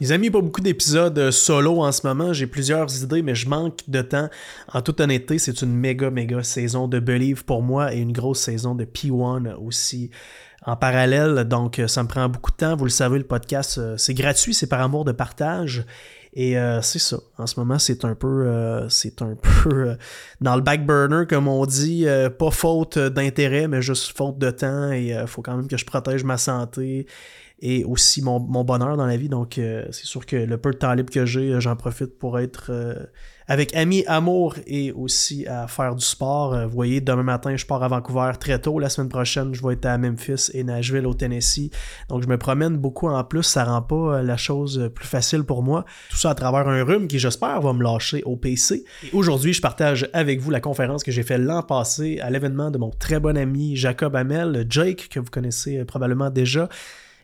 Les amis, pas beaucoup d'épisodes euh, solo en ce moment. J'ai plusieurs idées, mais je manque de temps. En toute honnêteté, c'est une méga, méga saison de Believe pour moi et une grosse saison de P1 aussi en parallèle. Donc, euh, ça me prend beaucoup de temps. Vous le savez, le podcast, euh, c'est gratuit, c'est par amour de partage. Et c'est ça. En ce moment, c'est un peu, c'est un peu dans le back burner, comme on dit. pas faute d'intérêt, mais juste faute de temps. Et il faut quand même que je protège ma santé et aussi mon, bonheur dans la vie. Donc, euh, c'est sûr que le peu de temps libre que j'ai, euh, j'en profite pour être euh, avec amis, amour et aussi à faire du sport. vous voyez, demain matin, je pars à Vancouver très tôt. La semaine prochaine, je vais être à Memphis et Nashville au Tennessee. Donc, je me promène beaucoup en plus. Ça rend pas la chose plus facile pour moi. Tout ça à travers un rhume qui, j'espère, va me lâcher au PC. aujourd'hui, je partage avec vous la conférence que j'ai fait l'an passé à l'événement de mon très bon ami Jacob Hamel, Jake, que vous connaissez probablement déjà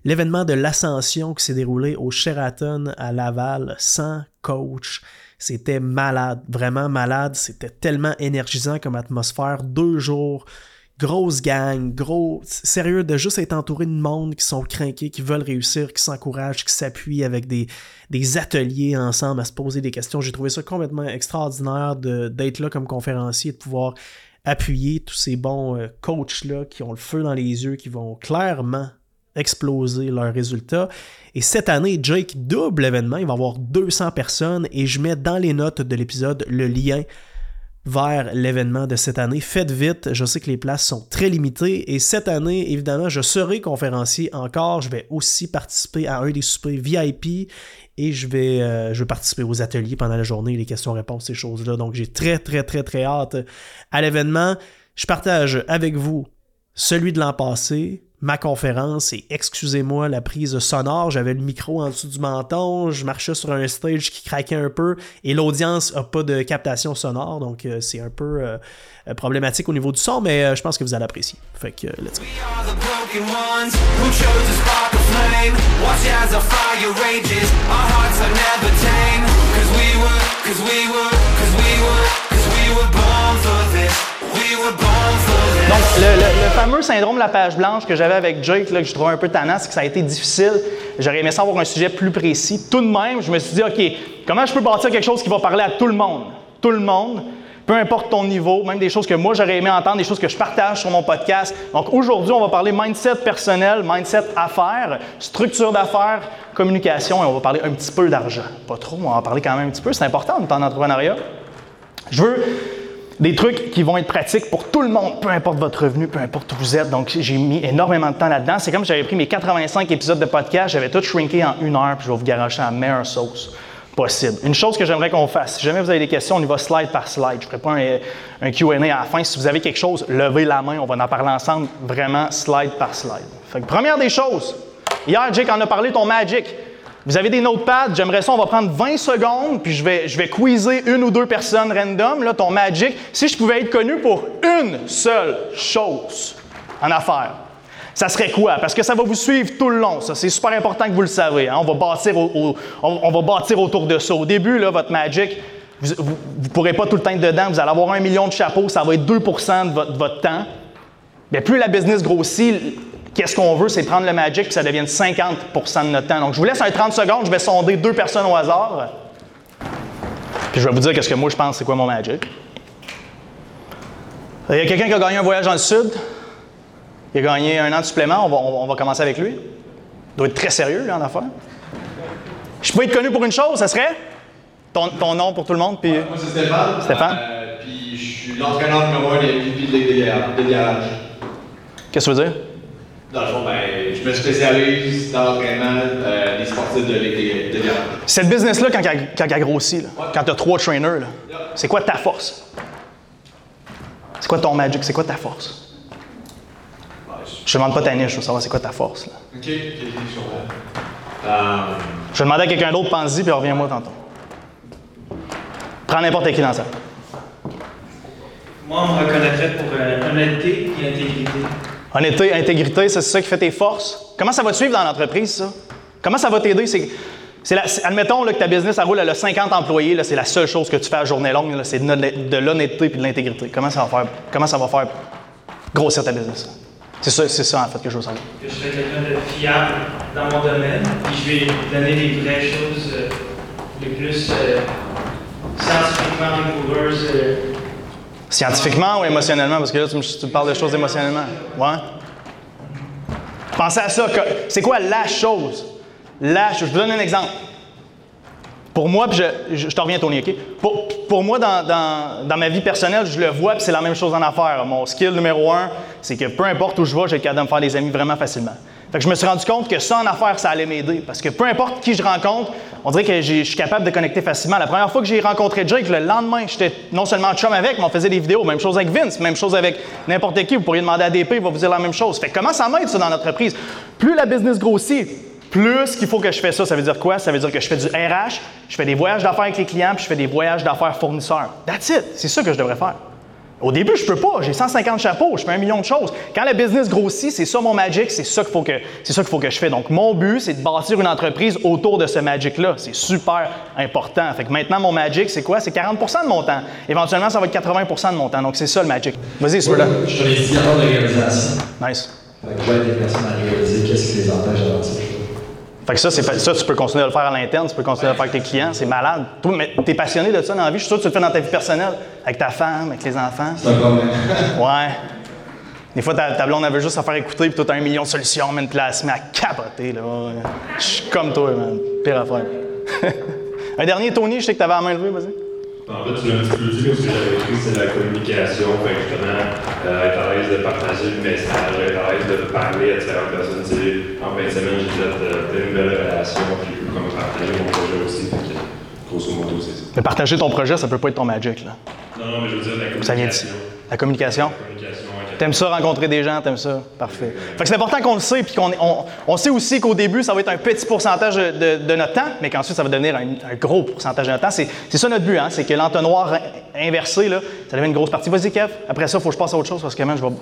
l'événement de l'ascension qui s'est déroulé au Sheraton à Laval sans coach. C'était malade, vraiment malade. C'était tellement énergisant comme atmosphère. Deux jours, grosse gang, gros, sérieux, de juste être entouré de monde qui sont craqués, qui veulent réussir, qui s'encouragent, qui s'appuient avec des, des ateliers ensemble à se poser des questions. J'ai trouvé ça complètement extraordinaire d'être là comme conférencier, de pouvoir appuyer tous ces bons euh, coachs-là qui ont le feu dans les yeux, qui vont clairement exploser leurs résultats. Et cette année, Jake double l'événement, il va avoir 200 personnes et je mets dans les notes de l'épisode le lien vers l'événement de cette année. Faites vite, je sais que les places sont très limitées et cette année, évidemment, je serai conférencier encore. Je vais aussi participer à un des soupers VIP et je vais, euh, je vais participer aux ateliers pendant la journée, les questions-réponses, ces choses-là. Donc j'ai très, très, très, très hâte à l'événement. Je partage avec vous celui de l'an passé, ma conférence et excusez-moi la prise sonore, j'avais le micro en dessous du menton, je marchais sur un stage qui craquait un peu et l'audience a pas de captation sonore donc euh, c'est un peu euh, problématique au niveau du son mais euh, je pense que vous allez apprécier. Fait que let's go. Donc, le, fameux syndrome de la page blanche que j'avais avec Jake, là, que je trouvais un peu tannant, c'est que ça a été difficile. J'aurais aimé savoir un sujet plus précis. Tout de même, je me suis dit, OK, comment je peux bâtir quelque chose qui va parler à tout le monde? Tout le monde, peu importe ton niveau, même des choses que moi j'aurais aimé entendre, des choses que je partage sur mon podcast. Donc aujourd'hui, on va parler mindset personnel, mindset affaires, structure d'affaires, communication et on va parler un petit peu d'argent. Pas trop, on va en parler quand même un petit peu, c'est important en entrepreneuriat. Je veux des trucs qui vont être pratiques pour tout le monde, peu importe votre revenu, peu importe où vous êtes. Donc, j'ai mis énormément de temps là-dedans. C'est comme si j'avais pris mes 85 épisodes de podcast, j'avais tout shrinké en une heure, puis je vais vous garocher la meilleure sauce possible. Une chose que j'aimerais qu'on fasse, si jamais vous avez des questions, on y va slide par slide. Je ne ferai pas un, QA à la fin. Si vous avez quelque chose, levez la main, on va en parler ensemble, vraiment slide par slide. Fait première des choses, hier, Jake en a parlé, ton Magic. Vous avez des notepads, j'aimerais ça, on va prendre 20 secondes, puis je vais, je quizer une ou deux personnes random, là, ton Magic. Si je pouvais être connu pour une seule chose en affaires, ça serait quoi? Parce que ça va vous suivre tout le long, ça. C'est super important que vous le savez. Hein. On, va bâtir on, va bâtir autour de ça. Au début, là, votre Magic, vous ne pourrez pas tout le temps être dedans. Vous allez avoir un million de chapeaux, ça va être 2 de votre, de votre temps. Mais plus la business grossit, Qu'est-ce qu'on veut, c'est prendre le Magic que ça devienne 50% de notre temps. Donc, je vous laisse un 30 secondes, je vais sonder deux personnes au hasard. Puis je vais vous dire qu'est-ce que moi je pense, c'est quoi mon Magic. Il y a quelqu'un qui a gagné un voyage dans le Sud. Il a gagné un an de supplément. On va, commencer avec lui. Il doit être très sérieux, là, en affaires. Je peux être connu pour une chose, ça serait? Ton, nom pour tout le monde. Puis... moi, c'est Stéphane. Stéphane. Euh, puis je suis l'entraîneur numéro un des VP de. Qu'est-ce que tu veux dire? Dans le fond, ben, je me spécialise dans l'entraînement euh, des sportifs de l'été Cette business-là, quand, quand elle grossit, quand tu as trois trainers, c'est quoi ta force? C'est quoi ton magic? C'est quoi ta force? je te demande pas ta niche, je veux savoir c'est quoi ta force. Là. OK, ok, je Je vais demander à quelqu'un d'autre, pense-y, puis reviens-moi tantôt. Prends n'importe qui dans ça. Moi, on me reconnaîtrait pour euh, honnêteté et intégrité. Honnêteté, intégrité, c'est ça qui fait tes forces? Comment ça va te suivre dans l'entreprise, ça? Comment ça va t'aider? C'est, admettons là, que ta business roule, elle a 50 employés, c'est la seule chose que tu fais à journée longue, c'est de, l'honnêteté et de l'intégrité. Comment ça va faire, comment ça va faire grossir ta business? C'est ça, c'est ça en fait que je veux savoir. Que je serais quelqu'un de fiable dans mon domaine, puis je vais donner les vraies choses euh, les plus euh, scientifiquement rigoureuses. euh, Scientifiquement ou émotionnellement? Parce que là, tu me, parles de choses émotionnellement. Ouais. Pensez à ça. C'est quoi la chose? La. Je vous donne un exemple. Pour moi, puis je, je, te reviens, Tony, OK? Pour, pour moi, dans, dans- dans ma vie personnelle, je le vois, puis c'est la même chose en affaires. Mon skill numéro un, c'est que peu importe où je vais, j'ai le capable de me faire des amis vraiment facilement. Fait que je me suis rendu compte que ça en affaires, ça allait m'aider. Parce que peu importe qui je rencontre, on dirait que je suis capable de connecter facilement. La première fois que j'ai rencontré Jake, le lendemain, j'étais non seulement chum avec, mais on faisait des vidéos. Même chose avec Vince, même chose avec n'importe qui. Vous pourriez demander à DP, il va vous dire la même chose. Fait comment ça m'aide, ça, dans l'entreprise? Plus la business grossit, plus qu'il faut que je fais ça, ça veut dire quoi? Ça veut dire que je fais du RH, je fais des voyages d'affaires avec les clients, puis je fais des voyages d'affaires fournisseurs. That's it. C'est ça que je devrais faire. Au début, je peux pas. J'ai 150 chapeaux, je fais un million de choses. Quand le business grossit, c'est ça mon magic, c'est ça qu'il faut que c'est ça qu'il faut que je fais. Donc mon but, c'est de bâtir une entreprise autour de ce magic-là. C'est super important. Fait que maintenant mon magic, c'est quoi? C'est 40% de mon temps. Éventuellement, ça va être 80% de mon temps. Donc c'est ça le magic. Vas-y, celui-là. Je suis un de réalisation. Nice. Fait que les personnes à réaliser qu'est-ce qui les empêche d'avancer? Fait que ça, ça, tu peux continuer à le faire à l'interne, tu peux continuer à le faire avec tes clients, c'est malade. Toi, mais t'es passionné de ça dans la vie, je suis sûr que tu le fais dans ta vie personnelle, avec ta femme, avec les enfants. C'est un. Ouais. Des fois, ta, ta blonde, veut juste se faire écouter, puis toi, t'as un million de solutions, là, elle se met à capoter, là. Je suis comme toi, man. Pire affaire. un dernier, Tony, je sais que t'avais la main levée, vas-y. En fait, tu l'as un petit peu dit, mais ce que j'avais écrit, c'est la communication. Fait que justement, euh, être à l'aise de partager le message, être à l'aise de parler à différentes personnes. Tu sais, en fin de semaine, j'ai fait euh, plein de nouvelles relations, puis comme partager mon projet aussi. Fait que, grosso modo, c'est ça. Mais partager ton projet, ça peut pas être ton magic, là. Non, non, mais je veux dire, la Ça vient communication. La communication? La communication T'aimes ça rencontrer des gens, t'aimes ça? Parfait. Fait que c'est important qu'on le sait, puis qu'on on, on sait aussi qu'au début, ça va être un petit pourcentage de, de notre temps, mais qu'ensuite, ça va devenir un, un gros pourcentage de notre temps. C'est c'est ça notre but, hein? C'est que l'entonnoir in- inversé, là, ça devient une grosse partie. Vas-y, Kev. Après ça, il faut que je passe à autre chose parce que, man, je vais.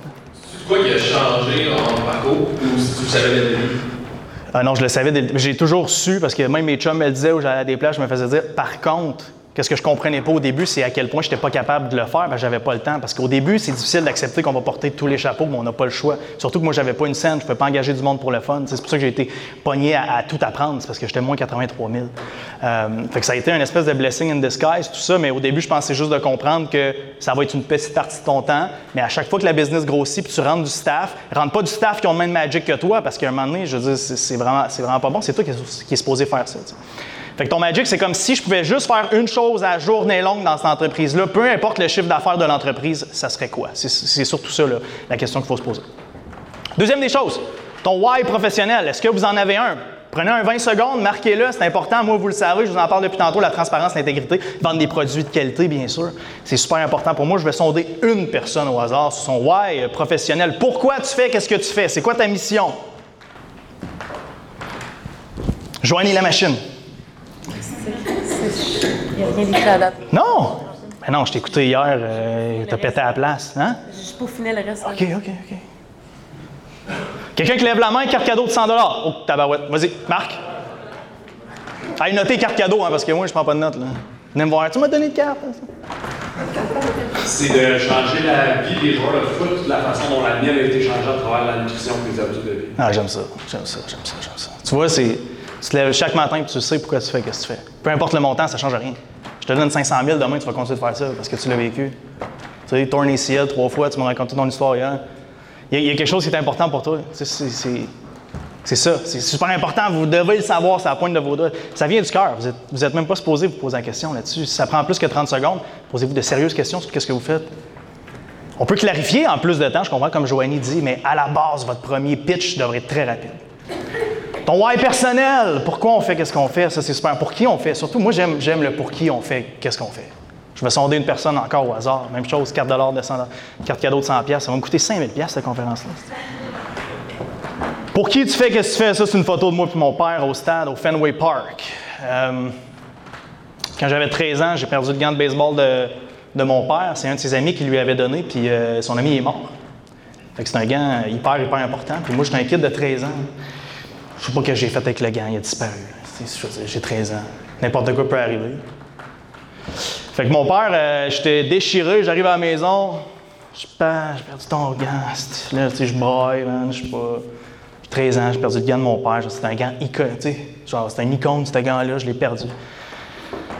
C'est quoi qui a changé en parcours ou si tu le savais dès le début? Ah non, je le savais. J'ai toujours su, parce que même mes chums me le disaient où j'allais à des plages, je me faisais dire, par contre, qu'est-ce que je comprenais pas au début, c'est à quel point je n'étais pas capable de le faire, que j'avais pas le temps. Parce qu'au début, c'est difficile d'accepter qu'on va porter tous les chapeaux, mais on n'a pas le choix. Surtout que moi, j'avais pas une scène, je ne pouvais pas engager du monde pour le fun. C'est pour ça que j'ai été pogné à, tout apprendre, c'est parce que j'étais moins 83 000. Euh, fait que ça a été une espèce de blessing in disguise, tout ça, mais au début, je pensais juste de comprendre que ça va être une petite partie de ton temps, mais à chaque fois que la business grossit, tu rentres du staff, rentre pas du staff qui ont le même magic que toi, parce qu'à un moment donné, je veux dire, c'est vraiment, pas bon, c'est toi qui qui est supposé faire ça. Fait que ton magic, c'est comme si je pouvais juste faire une chose à journée longue dans cette entreprise-là, peu importe le chiffre d'affaires de l'entreprise, ça serait quoi? C'est- surtout ça, là, la question qu'il faut se poser. Deuxième des choses, ton why professionnel, est-ce que vous en avez un? Prenez un 20 secondes, marquez-le, c'est important. Moi, vous le savez, je vous en parle depuis tantôt, la transparence, l'intégrité, vendre des produits de qualité, bien sûr. C'est super important pour moi. Je vais sonder une personne au hasard sur son why professionnel. Pourquoi tu fais, qu'est-ce que tu fais? C'est quoi ta mission? Joignez la machine. Il n'y a rien d'écrit à date. Non! Mais non, je t'ai écouté hier, euh, t'as pété à la place. Hein? Je peaufinais le reste. OK, OK, OK. Quelqu'un qui lève la main, carte cadeau de 100 Oh, tabarouette. Vas-y, Marc. Allez, notez carte cadeau, hein, parce que moi, je prends pas de notes. Là. Venez me voir. Tu m'as donné de carte. C'est de changer la vie des joueurs de foot, la façon dont la mienne a été changée à travers la nutrition et les habitudes de vie. Ah, j'aime ça. J'aime ça, j'aime ça, j'aime ça. Tu vois, c'est. Tu te lèves chaque matin tu sais pourquoi tu fais ce que tu fais. Peu importe le montant, ça change rien. Je te donne 500 000 demain, tu vas continuer de faire ça parce que tu l'as vécu. Tu sais, torn ACL trois fois, tu m'as raconté ton histoire hier. Il y, a, quelque chose qui est important pour toi. C'est ça. C'est super important. Vous devez le savoir, c'est la pointe de vos doigts. Ça vient du cœur. Vous n'êtes êtes même pas supposé vous poser la question là-dessus. Si ça prend plus que 30 secondes, posez-vous de sérieuses questions sur ce que vous faites. On peut clarifier en plus de temps, je comprends comme Joanie dit, mais à la base, votre premier pitch devrait être très rapide. Ton why personnel, pourquoi on fait qu'est-ce qu'on fait, ça c'est super. Pour qui on fait, surtout moi j'aime, le pour qui on fait qu'est-ce qu'on fait. Je vais sonder une personne encore au hasard, même chose, carte de 100 carte cadeau de 100 pièces, ça va me coûter 5000 pièces cette conférence-là. Pour qui tu fais qu'est-ce que tu fais, ça c'est une photo de moi et mon père au stade, au Fenway Park. Euh, quand j'avais 13 ans, j'ai perdu le gant de baseball de, de mon père. C'est un de ses amis qui lui avait donné, puis euh, son ami est mort. Fait que c'est un gant hyper, hyper important. Puis moi, j'étais un kid de 13 ans. Je sais pas ce que j'ai fait avec le gant, il a disparu. J'ai 13 ans. N'importe quoi peut arriver. Fait que mon père, euh, j'étais déchiré, j'arrive à la maison, Je perds, j'ai perdu ton gant. Là, tu sais, je braille, man. Je suis pas. J'ai 13 ans, j'ai perdu le gant de mon père. C'était un gant icône, sais. Genre, c'était un icône, ce gant-là, je l'ai perdu.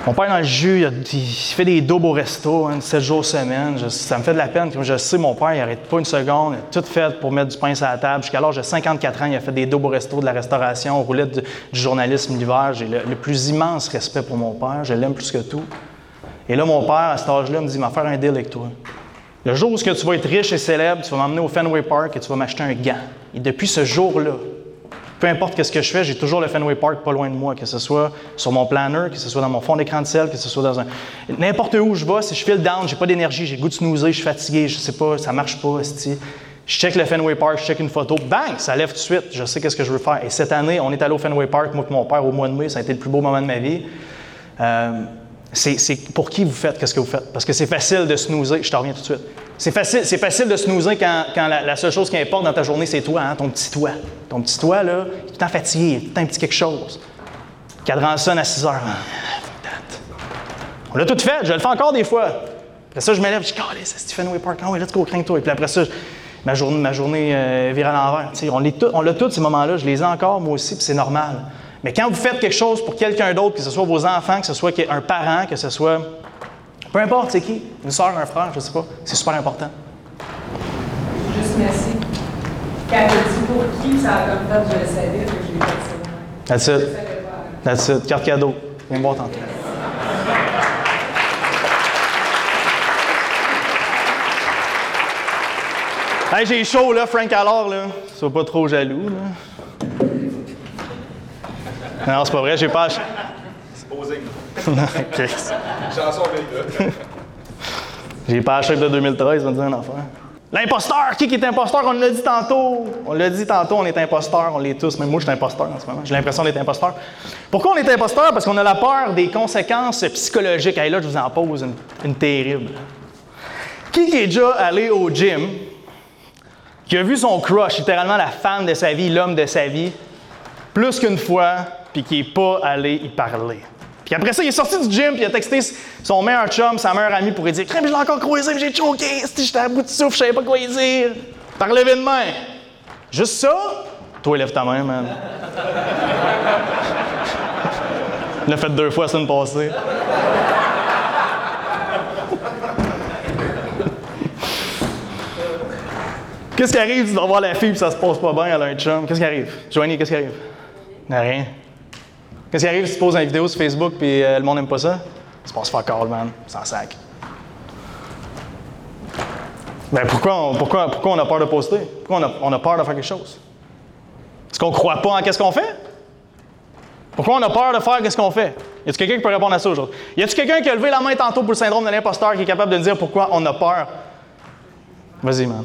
Mon père, dans le jus, il, fait des doubles au resto, hein, 7 jours semaine. Ça me fait de la peine. Je sais, mon père, il n'arrête pas une seconde. Il a tout fait pour mettre du pain sur la table. Jusqu'à l'âge de 54 ans, il a fait des doubles au resto, de la restauration, roulette du, journalisme l'hiver. J'ai le, plus immense respect pour mon père. Je l'aime plus que tout. Et là, mon père, à cet âge-là, me dit, m'a faire un deal avec toi. Le jour où tu vas être riche et célèbre, tu vas m'emmener au Fenway Park et tu vas m'acheter un gant. Et depuis ce jour-là, peu importe ce que je fais, j'ai toujours le Fenway Park pas loin de moi, que ce soit sur mon planner, que ce soit dans mon fond d'écran de sel, que ce soit dans un. N'importe où je vais, si je file down, j'ai pas d'énergie, j'ai goût de snoozer, je suis fatigué, je sais pas, ça marche pas, esti. Je check le Fenway Park, je check une photo, bang, ça lève tout de suite, je sais qu'est-ce que je veux faire. Et cette année, on est allé au Fenway Park, moi et mon père, au mois de mai, ça a été le plus beau moment de ma vie. Euh, c'est pour qui vous faites qu'est-ce que vous faites? Parce que c'est facile de snoozer. Je te reviens tout de suite. C'est facile, facile de snoozer quand, quand la, seule chose qui importe dans ta journée, c'est toi, hein, ton petit toi. Ton petit toi, là, il est fatigué, il est tout un petit quelque chose. Cadran sonne à 6 heures. Ah, that. On l'a tout fait, je le fais encore des fois. Après ça, je me lève, je dis, Calais, c'est Stephen Way Park. Ah oui, let's go, crains-toi. Et puis après ça, ma journée, ma journée euh, vire à l'envers. On l'a tous ces moments-là, je les ai encore, moi aussi, puis c'est normal. Mais quand vous faites quelque chose pour quelqu'un d'autre, que ce soit vos enfants, que ce soit un parent, que ce soit. Peu importe, c'est qui, une soeur, un frère, je sais pas, c'est super important. Juste merci. Quand a dit pour qui, ça a comme fait, je le savais, que je l'ai fait. That's it. That's it. Carte cadeau. Viens me voir tantôt. Hey, j'ai chaud, là, Frank alors, là. Sois pas trop jaloux, là. Non, c'est pas vrai, j'ai pas acheté. C'est posé. OK. Chanson. J'ai pas acheté de 2013, on va dire un affaire. L'imposteur! Qui qui est imposteur? On l'a dit tantôt. On l'a dit tantôt, on est imposteur, on l'est tous. Même moi, je suis imposteur en ce moment. J'ai l'impression d'être imposteur. Pourquoi on est imposteur? Parce qu'on a la peur des conséquences psychologiques. Et là, je vous en pose une, une terrible. Qui qui est déjà allé au gym, qui a vu son crush, littéralement la femme de sa vie, l'homme de sa vie, plus qu'une fois, puis qui n'est pas allé y parler. Puis après ça, il est sorti du gym, puis il a texté son meilleur chum, sa meilleure amie, pour lui dire Crème, je l'ai encore croisé, mais j'ai choqué, j'étais à bout de souffle, je savais pas quoi lui dire. Par de main. Juste ça, toi, lève ta main, man. Il l'a fait deux fois la semaine passée. Qu'est-ce qui arrive, tu dois voir la fille, puis ça se passe pas bien, elle a un chum? Qu'est-ce qui arrive? Joanie, qu'est-ce qui arrive? Rien. Qu'est-ce qui arrive si tu poses une vidéo sur Facebook puis euh, le monde n'aime pas ça? Se passe fuck all, man. Sans sac. Ben pourquoi on, pourquoi, pourquoi on a peur de poster? Pourquoi on a, peur de faire quelque chose? Est-ce qu'on croit pas en qu'est-ce qu'on fait? Pourquoi on a peur de faire qu'est-ce qu'on fait? Y a-t-il quelqu'un qui peut répondre à ça aujourd'hui? Y a-t-il quelqu'un qui a levé la main tantôt pour le syndrome de l'imposteur qui est capable de dire pourquoi on a peur? Vas-y, man.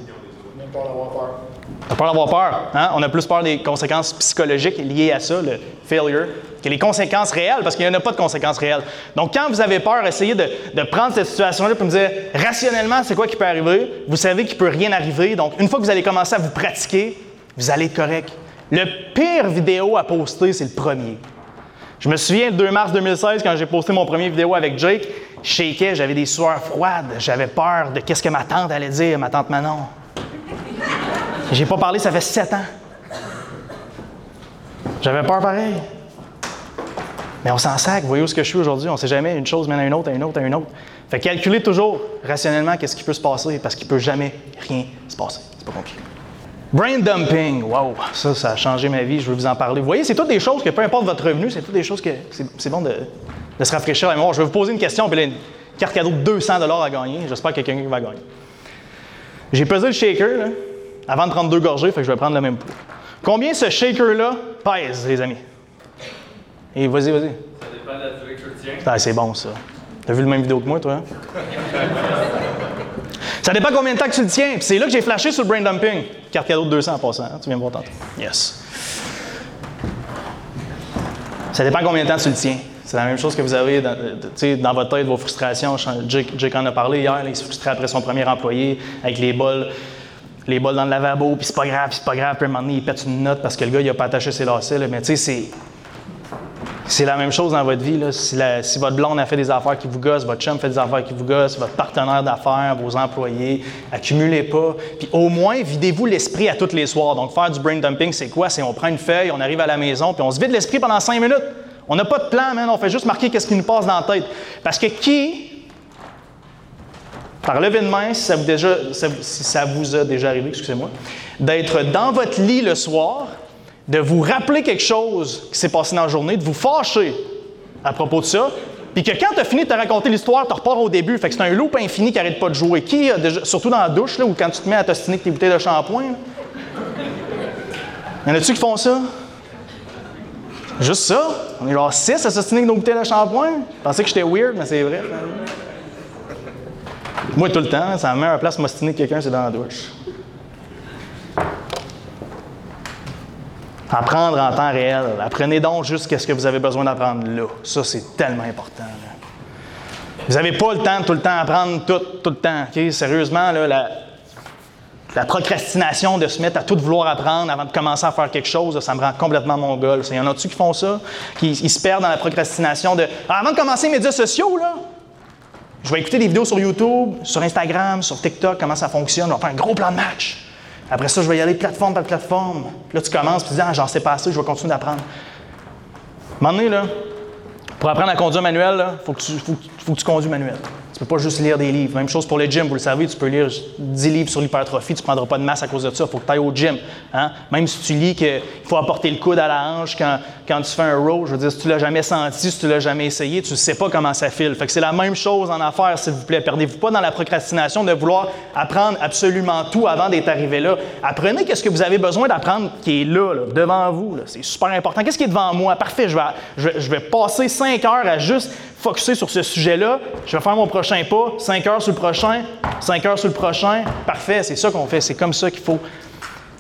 T'as peur d'avoir peur. Hein? On a plus peur des conséquences psychologiques liées à ça, le failure, que les conséquences réelles, parce qu'il n'y en a pas de conséquences réelles. Donc, quand vous avez peur, essayez de, de prendre cette situation-là pour me dire rationnellement, c'est quoi qui peut arriver? Vous savez qu'il ne peut rien arriver. Donc, une fois que vous allez commencer à vous pratiquer, vous allez être correct. Le pire vidéo à poster, c'est le premier. Je me souviens, le 2 mars 2016, quand j'ai posté mon premier vidéo avec Jake, je shakeais, j'avais des sueurs froides, j'avais peur de qu'est-ce que ma tante allait dire, ma tante Manon. J'ai pas parlé, ça fait sept ans. J'avais peur pareil. Mais on s'en sac. Voyez où ce que je suis aujourd'hui? On sait jamais. Une chose mène à une autre, à une autre, à une autre. Fait calculer toujours rationnellement qu'est-ce qui peut se passer parce qu'il peut jamais rien se passer. C'est pas compliqué. Brain dumping, wow, ça, ça a changé ma vie, je veux vous en parler. Vous voyez, c'est toutes des choses que, peu importe votre revenu, c'est toutes des choses que c'est bon de, se rafraîchir la mémoire. Je vais vous poser une question, puis là, une carte cadeau de 200 à gagner. J'espère a quelqu'un va gagner. J'ai pesé le shaker, là, avant de prendre deux gorgées, fait que je vais prendre le même poids. Combien ce shaker-là pèse, les amis? Et vas-y, vas-y. Ça dépend de la durée que tu tiens. Ah, c'est bon, ça. T'as vu le même vidéo que moi, toi? hein? ça dépend combien de temps que tu le tiens. C'est là que j'ai flashé sur le brain dumping. Carte cadeau de 200 en passant. hein? Tu viens me voir tantôt. Yes. Ça dépend combien de temps tu le tiens. C'est la même chose que vous avez dans, dans votre tête, vos frustrations. Jake, en a parlé hier. il se frustrait après son premier employé avec les bols, les bols dans le lavabo. Puis c'est pas grave, c'est pas grave. Puis à un moment donné, il pète une note parce que le gars, il a pas attaché ses lacets. là. Mais tu sais, c'est C'est la même chose dans votre vie. Si votre blonde a fait des affaires qui vous gossent, votre chum fait des affaires qui vous gossent, votre partenaire d'affaires, vos employés, accumulez pas. Puis au moins, videz-vous l'esprit à tous les soirs. Donc, faire du brain dumping, c'est quoi? C'est on prend une feuille, on arrive à la maison, puis on se vide l'esprit pendant cinq minutes. On n'a pas de plan, man. On fait juste marquer qu'est-ce qui nous passe dans la tête. Parce que qui, par lever de main, si ça vous, déjà, a déjà arrivé, excusez-moi, d'être dans votre lit le soir, de vous rappeler quelque chose qui s'est passé dans la journée, de vous fâcher à propos de ça, puis que quand tu as fini de te raconter l'histoire, tu repars au début. Fait que c'est un loop infini qui arrête pas de jouer. Qui, surtout dans la douche, là, ou quand tu te mets à t'ostiner avec tes bouteilles de shampoing, y en a-tu qui font ça? Juste ça? On est genre six à s'ostiner avec nos bouteilles de shampoing? Je pensais que j'étais weird, mais c'est vrai. Moi, tout le temps, c'est la meilleure place pour m'ostiner quelqu'un, c'est dans la douche. Apprendre en temps réel. Apprenez donc juste ce que vous avez besoin d'apprendre là. Ça, c'est tellement important. Vous n'avez pas le temps tout le temps apprendre tout, tout le temps. Sérieusement, la, procrastination de se mettre à tout vouloir apprendre avant de commencer à faire quelque chose, ça me rend complètement mongol. Il y en a-tu qui font ça? Qui se perdent dans la procrastination de Ah, avant de commencer les médias sociaux, là, je vais écouter des vidéos sur YouTube, sur Instagram, sur TikTok, comment ça fonctionne. On va faire un gros plan de match. Après ça, je vais y aller plateforme par plateforme. Puis là, tu commences, puis tu dis, ah, j'en sais pas assez, je vais continuer d'apprendre. À un moment donné, là, pour apprendre à conduire manuel, il faut, faut que tu conduis manuel. Tu peux pas juste lire des livres. Même chose pour le gym, vous le savez, tu peux lire 10 livres sur l'hypertrophie, tu ne prendras pas de masse à cause de ça. Il faut que tu ailles au gym. hein. Même si tu lis qu'il faut apporter le coude à la hanche quand, quand tu fais un row, je veux dire, si tu l'as jamais senti, si tu l'as jamais essayé, tu ne sais pas comment ça file. Fait que c'est la même chose en affaires, s'il vous plaît. Perdez-vous pas dans la procrastination de vouloir apprendre absolument tout avant d'être arrivé là. Apprenez qu'est-ce que vous avez besoin d'apprendre qui est là, devant vous. C'est super important. Qu'est-ce qui est devant moi? Parfait, je vais, je vais- je vais passer 5 heures à juste focuser sur ce sujet-là. Je vais faire mon prochain pas, 5 heures sur le prochain, 5 heures sur le prochain. Parfait, c'est ça qu'on fait. C'est comme ça qu'il faut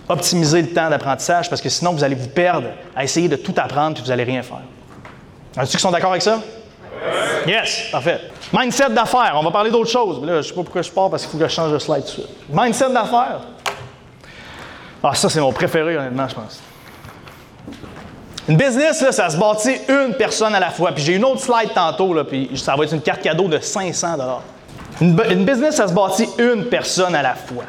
optimiser le temps d'apprentissage parce que sinon, vous allez vous perdre à essayer de tout apprendre puis vous n'allez rien faire. Y en qui sont d'accord avec ça? Yes, parfait. Mindset d'affaires, on va parler d'autre chose. Là, je ne sais pas pourquoi je pars parce qu'il faut que je change de slide tout de suite. Mindset d'affaires? Ah, ça, c'est mon préféré, honnêtement, je pense. Une business, là, ça se bâtit une personne à la fois. Puis j'ai une autre slide tantôt, puis ça va être une carte cadeau de 500 une, une business, ça se bâtit une personne à la fois.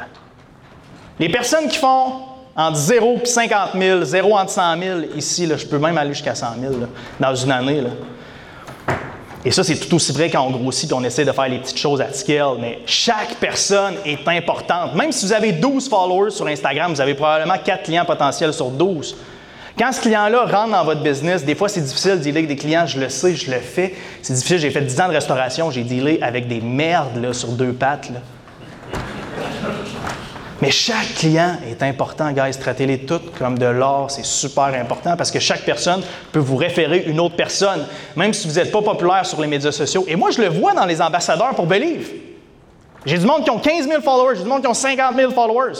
Les personnes qui font entre 0 et 50 000, 0 entre 100 000, ici, je peux même aller jusqu'à 100 000 là, dans une année. Et ça, c'est tout aussi vrai quand on grossit et on essaie de faire les petites choses à scale. Mais chaque personne est importante. Même si vous avez 12 followers sur Instagram, vous avez probablement 4 clients potentiels sur 12. Quand ce client-là rentre dans votre business, des fois, c'est difficile de dealer avec des clients. Je le sais, je le fais. C'est difficile. J'ai fait 10 ans de restauration. J'ai dealé avec des merdes là, sur deux pattes. Mais chaque client est important, guys. Traitez-les toutes comme de l'or. C'est super important parce que chaque personne peut vous référer une autre personne, même si vous n'êtes pas populaire sur les médias sociaux. Et moi, je le vois dans les ambassadeurs pour Believe. J'ai du monde qui ont 15 000 followers, j'ai du monde qui ont 50 000 followers.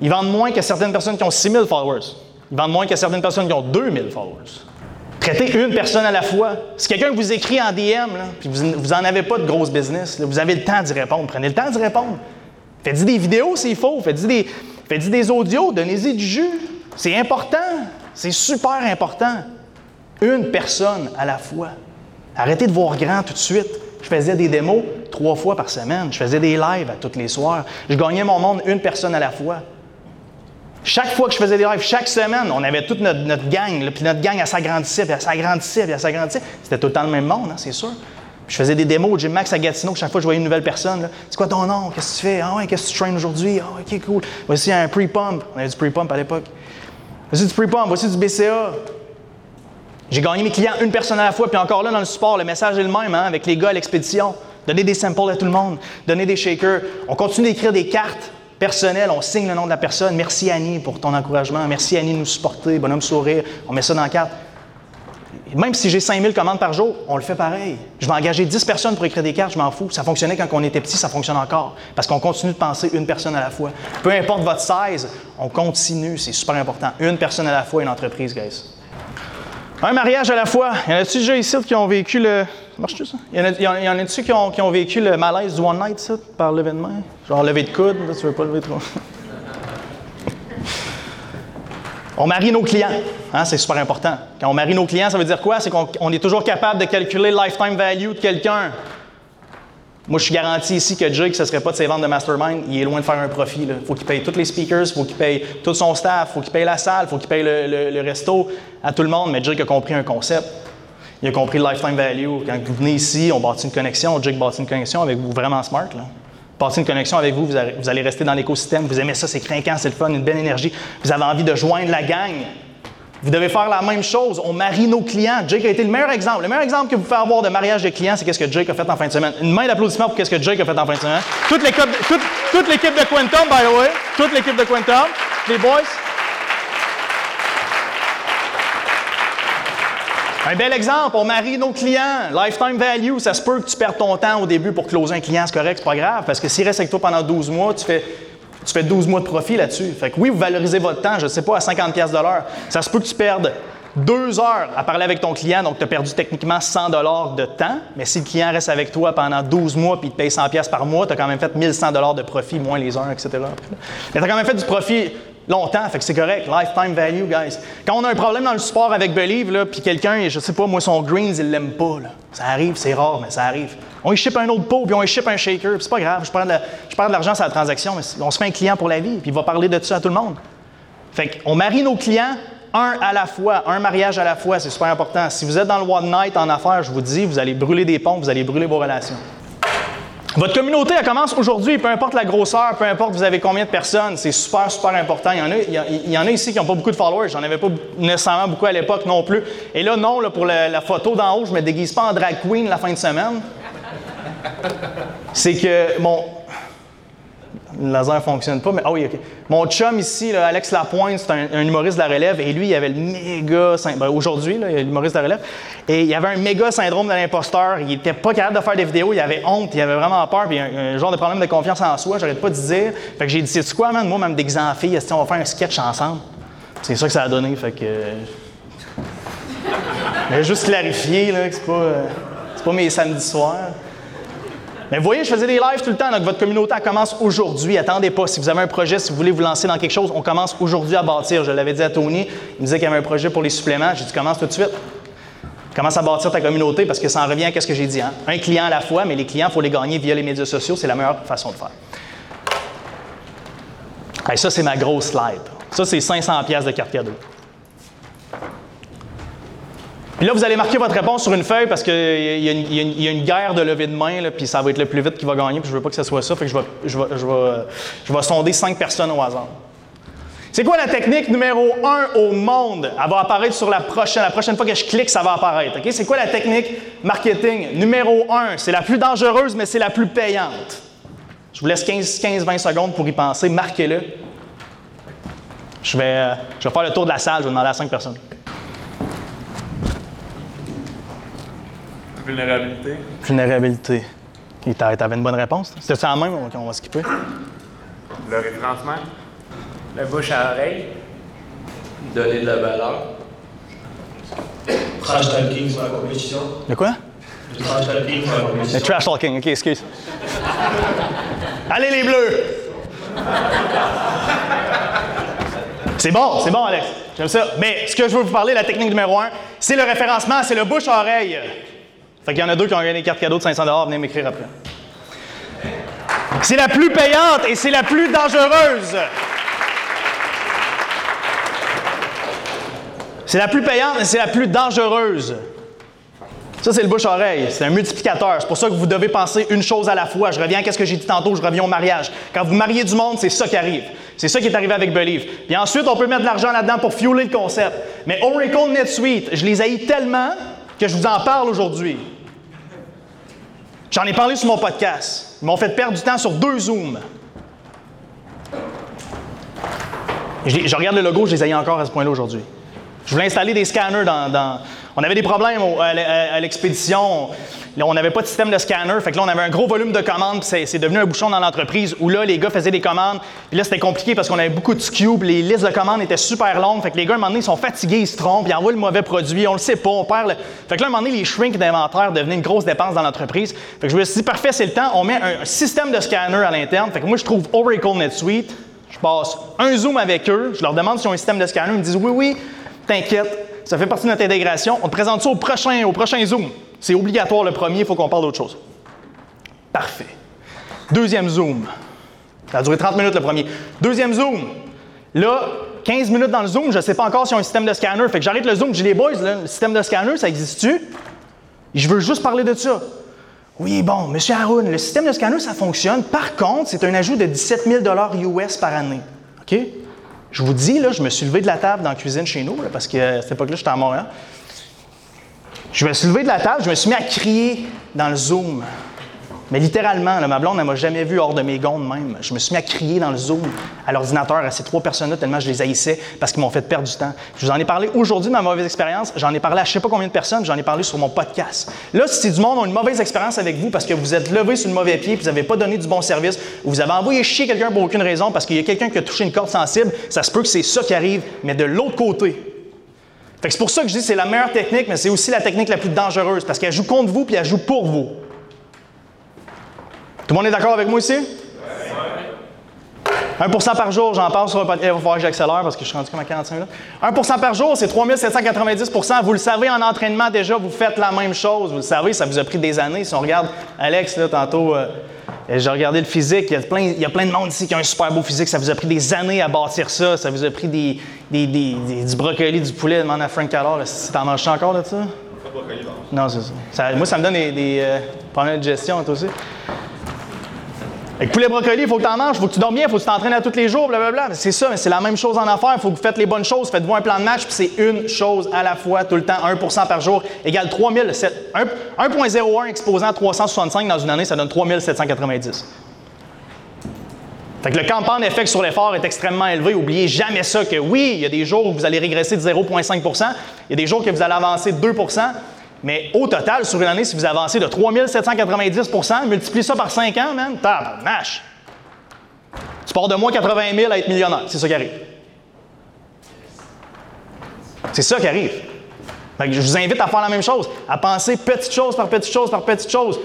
Ils vendent moins que certaines personnes qui ont 6 000 followers. Ils vendent moins que certaines personnes qui ont 2 000 followers. Traitez une personne à la fois. Si quelqu'un vous écrit en DM, puis vous n'en avez pas de grosse business, vous avez le temps d'y répondre. Prenez le temps d'y répondre. Faites-y des vidéos s'il faut. Faites-y des, faites-y des audios. Donnez-y du jus. C'est important. C'est super important. Une personne à la fois. Arrêtez de voir grand tout de suite. Je faisais des démos trois fois par semaine. Je faisais des lives à tous les soirs. Je gagnais mon monde une personne à la fois. Chaque fois que je faisais des lives, chaque semaine, on avait toute notre, gang, puis notre gang, elle s'agrandissait, puis elle s'agrandissait, puis elle s'agrandissait. C'était tout le temps le même monde, hein, c'est sûr. Je faisais des démos au Gym Max à Gatineau, chaque fois je voyais une nouvelle personne. C'est quoi ton nom? Qu'est-ce que tu fais? Ah ouais, qu'est-ce que tu traînes aujourd'hui? Ah, ok, cool. Voici un pre-pump. On avait du pre-pump à l'époque. Voici du pre-pump, voici du BCA. J'ai gagné mes clients une personne à la fois, puis encore là, dans le support, le message est le même, hein, avec les gars à l'expédition. Donner des samples à tout le monde, donner des shakers. On continue d'écrire des cartes personnelles, on signe le nom de la personne. Merci Annie pour ton encouragement. Merci Annie de nous supporter. Bonhomme sourire. On met ça dans la carte. Même si j'ai 5000 commandes par jour, on le fait pareil. Je vais engager 10 personnes pour écrire des cartes, je m'en fous. Ça fonctionnait quand on était petit, ça fonctionne encore. Parce qu'on continue de penser une personne à la fois. Peu importe votre size, on continue, c'est super important. Une personne à la fois, une entreprise, guys. Un mariage à la fois. Y en a-tu déjà ici qui ont vécu le. Marche-tu ça? Y en a-tu qui ont, qui ont vécu le malaise du one night, ça, par main? Genre lever de coude, là, tu veux pas lever trop. On marie nos clients. Hein, c'est super important. Quand on marie nos clients, ça veut dire quoi? C'est qu'on on est toujours capable de calculer le lifetime value de quelqu'un. Moi, je suis garanti ici que Jake, ce ne serait pas de ses ventes de mastermind. Il est loin de faire un profit. Il faut qu'il paye tous les speakers, il faut qu'il paye tout son staff, il faut qu'il paye la salle, il faut qu'il paye le, resto à tout le monde. Mais Jake a compris un concept. Il a compris le lifetime value. Quand vous venez ici, on bâtit une connexion. Jake bâtit une connexion avec vous vraiment smart. Là. Une connexion avec vous, vous allez, rester dans l'écosystème. Vous aimez ça, c'est craquant, c'est le fun, une belle énergie. Vous avez envie de joindre la gang. Vous devez faire la même chose. On marie nos clients. Jake a été le meilleur exemple. Le meilleur exemple que vous pouvez avoir de mariage de clients, c'est qu'est-ce que Jake a fait en fin de semaine. Une main d'applaudissement pour qu'est-ce que Jake a fait en fin de semaine. Toute l'équipe, de Quantum, by the way. Toute l'équipe de Quantum. Les boys. Un bel exemple, on marie nos clients. Lifetime value, ça se peut que tu perdes ton temps au début pour closer un client, c'est correct, c'est pas grave, parce que s'il reste avec toi pendant 12 mois, tu fais, tu fais 12 mois de profit là-dessus. Fait que oui, vous valorisez votre temps, je sais pas, à 50$ piastres de l'heure. Ça se peut que tu perdes deux heures à parler avec ton client, donc tu as perdu techniquement 100$ de temps, mais si le client reste avec toi pendant 12 mois puis te paye 100$ piastres par mois, tu as quand même fait 1100$ de profit, moins les heures, etc. Mais tu as quand même fait du profit longtemps, fait que c'est correct. Lifetime value, guys. Quand on a un problème dans le sport avec Believe, là, puis quelqu'un, je sais pas, moi, son greens, il l'aime pas. Ça arrive, c'est rare, mais ça arrive. On y ship un autre pot, puis on y ship un shaker, c'est pas grave, je perds de l'argent sur la transaction, mais on se fait un client pour la vie, puis il va parler de ça à tout le monde. Fait qu'on marie nos clients un à la fois, un mariage à la fois, c'est super important. Si vous êtes dans le one night en affaires, je vous dis, vous allez brûler des ponts, vous allez brûler vos relations. Votre communauté, elle commence aujourd'hui, peu importe la grosseur, peu importe vous avez combien de personnes, c'est super, super important. Il y en a, il y en a ici qui n'ont pas beaucoup de followers, j'en avais pas nécessairement beaucoup à l'époque non plus. Et là, non, là, pour la, photo d'en haut, je me déguise pas en drag queen la fin de semaine. C'est que mon. Le laser ne fonctionne pas, mais ah oui, OK. Mon chum ici, Alex Lapointe, c'est un, humoriste de la relève, et lui, il avait le méga. ben, Aujourd'hui, là, il est l'humoriste de la relève, et il avait un méga syndrome de l'imposteur. Il était pas capable de faire des vidéos, il avait honte, il avait vraiment peur, puis un, un genre de problème de confiance en soi, j'arrête pas de dire. Fait que j'ai dit, c'est quoi, man, moi, même déguisé en fille, qu'on va faire un sketch ensemble? C'est ça que ça a donné, fait que. Mais juste clarifier, là, que c'est pas, euh, pas mes samedis soirs. Mais vous voyez, je faisais des lives tout le temps, donc votre communauté commence aujourd'hui. Attendez pas. Si vous avez un projet, si vous voulez vous lancer dans quelque chose, on commence aujourd'hui à bâtir. Je l'avais dit à Tony, il me disait qu'il y avait un projet pour les suppléments. J'ai dit, commence tout de suite. Commence à bâtir ta communauté parce que ça en revient à ce que j'ai dit. hein. Un client à la fois, mais les clients, il faut les gagner via les médias sociaux. C'est la meilleure façon de faire. Hey, ça, c'est ma grosse slide. Ça, c'est 500 pièces de carte cadeau. Puis là, vous allez marquer votre réponse sur une feuille parce qu'il y, y a une- guerre de levée de main, là, puis ça va être le plus vite qui va gagner, puis je veux pas que ce soit ça, fait que je vais, je vais- je vais- je vais sonder cinq personnes au hasard. C'est quoi la technique numéro un au monde? Elle va apparaître sur la prochaine. La prochaine fois que je clique, ça va apparaître. OK? C'est quoi la technique marketing numéro un? C'est la plus dangereuse, mais c'est la plus payante. Je vous laisse 15-20 secondes pour y penser. Marquez-le. Je vais, euh, je vais faire le tour de la salle. Je vais demander à cinq personnes. Vulnérabilité. Vulnérabilité. Et t'a- T'avais une bonne réponse? C'était ça la même? OK, on va skipper. Le référencement. Le bouche à oreille. Donner de la valeur. Trash talking sur la compétition. De quoi? Le trash talking sur la compétition. Le trash talking. OK, excuse. Allez, les bleus! C'est bon, c'est bon, Alex. J'aime ça. Mais ce que je veux vous parler, la technique numéro un, c'est le référencement, c'est le bouche-oreille. Fait qu'il y en a deux qui ont gagné des cartes cadeaux de 500 venez m'écrire après. C'est la plus payante et c'est la plus dangereuse. C'est la plus payante et c'est la plus dangereuse. Ça, c'est le bouche-oreille. C'est un multiplicateur. C'est pour ça que vous devez penser une chose à la fois. Je reviens à ce que j'ai dit tantôt, je reviens au mariage. Quand vous mariez du monde, c'est ça qui arrive. C'est ça qui est arrivé avec Believe. Puis ensuite, on peut mettre de l'argent là-dedans pour fueler le concept. Mais Oracle NetSuite, je les haïs tellement que je vous en parle aujourd'hui. J'en ai parlé sur mon podcast. Ils m'ont fait perdre du temps sur deux Zooms. Je, regarde le logo, je les haïs encore à ce point-là aujourd'hui. Je voulais installer des scanners dans. On avait des problèmes à l'e- à l'expédition. On n'avait pas de système de scanner. Fait que là, on avait un gros volume de commandes. puis C'est devenu un bouchon dans l'entreprise où là, les gars faisaient des commandes. Puis là, c'était compliqué parce qu'on avait beaucoup de puis Les listes de commandes étaient super longues. Fait que les gars, à un moment donné, ils sont fatigués, ils se trompent, ils envoient le mauvais produit. On le sait pas, on perd le. Fait que là, à un moment donné, les shrinks d'inventaire devenaient une grosse dépense dans l'entreprise. Fait que je me suis dit, parfait, c'est le temps. On met un, un système de scanner à l'interne. Fait que moi, je trouve Oracle NetSuite Je passe un Zoom avec eux, je leur demande s'ils ont un système de scanner, ils me disent oui, oui, t'inquiète, ça fait partie de notre intégration. On te présente ça au prochain, au prochain Zoom. C'est obligatoire le premier, il faut qu'on parle d'autre chose. Parfait. Deuxième Zoom. Ça a duré 30 minutes le premier. Deuxième Zoom. Là, 15 minutes dans le Zoom, je ne sais pas encore s'ils ont un système de scanner. Fait que j'arrête le Zoom, dis les boys, le système de scanner, ça existe-tu? Je veux juste parler de ça. Oui, bon, M. Haroun, le système de scanner, ça fonctionne. Par contre, c'est un ajout de 17 000 US par année. OK? Je vous dis, là, je me suis levé de la table dans la cuisine chez nous, parce qu'à cette époque-là, j'étais à Montréal. Je me suis levé de la table, je me suis mis à crier dans le Zoom. Mais littéralement, là, ma blonde, elle m'a jamais vu hors de mes gonds même. Je me suis mis à crier dans le Zoom à l'ordinateur à ces trois personnes-là tellement je les haïssais parce qu'ils m'ont fait perdre du temps. Je vous en ai parlé aujourd'hui de ma mauvaise expérience. J'en ai parlé à je sais pas combien de personnes. J'en ai parlé sur mon podcast. Là, si du monde a une mauvaise expérience avec vous parce que vous êtes levé sur le mauvais pied, puis vous n'avez pas donné du bon service, ou vous avez envoyé chier quelqu'un pour aucune raison parce qu'il y a quelqu'un qui a touché une corde sensible, ça se peut que c'est ça qui arrive, mais de l'autre côté. C'est pour ça que je dis que c'est la meilleure technique, mais c'est aussi la technique la plus dangereuse parce qu'elle joue contre vous puis elle joue pour vous. Tout le monde est d'accord avec moi ici? 1% par jour, j'en parle sur un podcast. Il va falloir que j'accélère parce que je suis rendu comme à 45 minutes. 1% par jour, c'est 3790% Vous le savez, en entraînement, déjà, vous faites la même chose. Vous le savez, ça vous a pris des années. Si on regarde Alex, là, tantôt, euh, j'ai regardé le physique. Il y, a plein, il y a plein de monde ici qui a un super beau physique. Ça vous a pris des années à bâtir ça. Ça vous a pris des, des, des, des- du brocoli, du poulet. Demande à Frank Callard, là, si t'en manges encore de ça? Non, c'est ça. Ça- Moi, ça me donne des, des euh, problèmes de gestion, toi aussi. Avec poulet brocoli, il faut que tu en manges, il faut que tu dormes bien, il faut que tu t'entraînes à tous les jours, blablabla. C'est ça, mais c'est la même chose en affaires. Il faut que vous faites les bonnes choses, faites-vous un plan de match, puis c'est une chose à la fois, tout le temps, 1 par jour, égale 3000. sept- un- 1,01 exposant à 365 dans une année, ça donne 3790. Fait que le compound effect sur l'effort est extrêmement élevé. Oubliez jamais ça que oui, il y a des jours où vous allez régresser de 0,5 il y a des jours que vous allez avancer de 2 mais au total, sur une année, si vous avancez de 3790% multiplie ça par 5 ans, man, tabarnache. Tu pars de moins 80 000 à être millionnaire. C'est ça qui arrive. C'est ça qui arrive. Je vous invite à faire la même chose, à penser petite chose par petite chose par petite chose.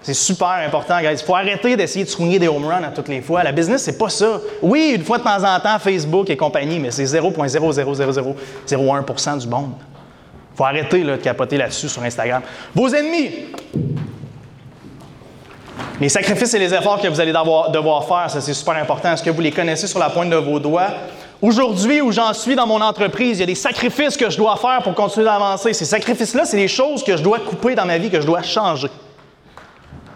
C'est super important, guys. Il faut arrêter d'essayer de swinguer des home runs à toutes les fois. La business, c'est pas ça. Oui, une fois de temps en temps, Facebook et compagnie, mais c'est 0,00001% du monde. Il faut arrêter de capoter là-dessus sur Instagram. Vos ennemis, les sacrifices et les efforts que vous allez devoir, devoir faire, ça c'est super important. Est-ce que vous les connaissez sur la pointe de vos doigts? Aujourd'hui, où j'en suis dans mon entreprise, il y a des sacrifices que je dois faire pour continuer d'avancer. Ces sacrifices-là, c'est des choses que je dois couper dans ma vie, que je dois changer.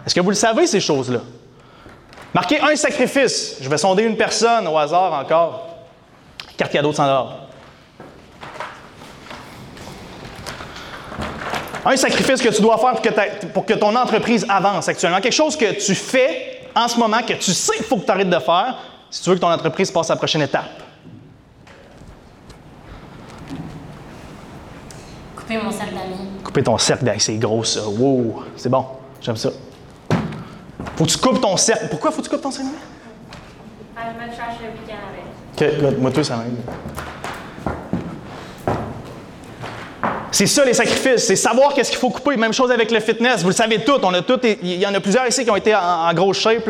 Est-ce que vous le savez, ces choses-là? Marquez un sacrifice. Je vais sonder une personne au hasard encore. Carte cadeau de 100 Un sacrifice que tu dois faire pour que, ta- pour que ton entreprise avance actuellement. Quelque chose que tu fais en ce moment, que tu sais qu'il faut que tu arrêtes de faire si tu veux que ton entreprise passe à la prochaine étape. Couper mon cercle d'amis. Couper ton cercle, d'amis, c'est gros ça. Wow, c'est bon. J'aime ça. Faut que tu coupes ton cercle. Pourquoi faut que tu coupes ton cercle? d'amis? Je me trash le week-end avec. Ok, good. moi tout, ça m'aide. C'est ça les sacrifices, c'est savoir qu'est-ce qu'il faut couper. Même chose avec le fitness, vous le savez tout. On a tout, il y en a plusieurs ici qui ont été en, en grosse shape.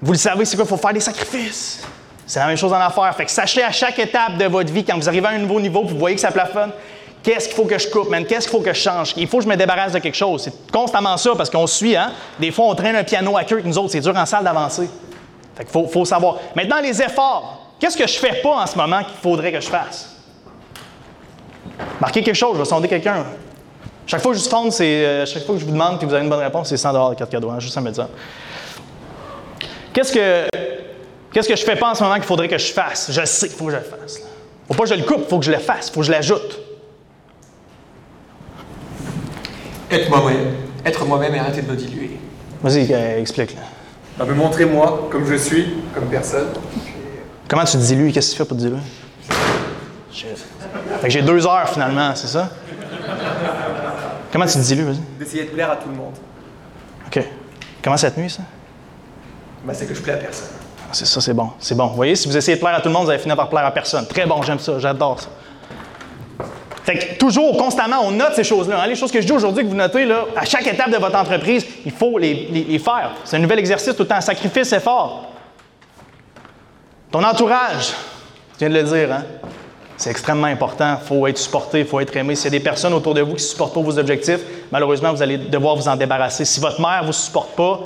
Vous le savez, c'est quoi? Il faut faire des sacrifices. C'est la même chose en affaires. Fait que sachez à chaque étape de votre vie, quand vous arrivez à un nouveau niveau, vous voyez que ça plafonne, qu'est-ce qu'il faut que je coupe, man? Qu'est-ce qu'il faut que je change? Il faut que je me débarrasse de quelque chose. C'est constamment ça parce qu'on suit, hein Des fois, on traîne un piano à queue que nous autres, c'est dur en salle d'avancer. Fait qu'il faut, faut savoir. Maintenant, les efforts. Qu'est-ce que je fais pas en ce moment qu'il faudrait que je fasse? Marquez quelque chose, je vais sonder quelqu'un. Chaque fois que je vous fonde, c'est. euh, chaque fois que je vous demande vous avez une bonne réponse, c'est 100 de carte cadeau, hein, juste à me dire. Qu'est-ce que. Qu'est-ce que je fais pas en ce moment qu'il faudrait que je fasse? Je sais qu'il faut que je le fasse. là. Faut pas que je le coupe, faut que je le fasse, faut que je l'ajoute. Être moi-même. Être moi-même et arrêter de me diluer. Vas-y, euh, explique. là. Bah, me montrer moi, comme je suis, comme personne. Comment tu te dilues? Qu'est-ce que tu fais pour te diluer? Fait que j'ai deux heures finalement, c'est ça? Comment tu te dilues, vas-y? D'essayer de plaire à tout le monde. OK. Comment cette nuit, ça? Bah, c'est que je plais à personne. Ah, C'est ça, c'est bon. C'est bon. Vous voyez, si vous essayez de plaire à tout le monde, vous allez finir par plaire à personne. Très bon, j'aime ça, j'adore ça. Fait que toujours, constamment, on note ces choses-là. hein. Les choses que je dis aujourd'hui que vous notez, là, à chaque étape de votre entreprise, il faut les, les- les faire. C'est un nouvel exercice tout le temps. Sacrifice, effort. Ton entourage, je viens de le dire, hein? C'est extrêmement important. Il faut être supporté, il faut être aimé. S'il y a des personnes autour de vous qui ne supportent pas vos objectifs, malheureusement, vous allez devoir vous en débarrasser. Si votre mère ne vous supporte pas,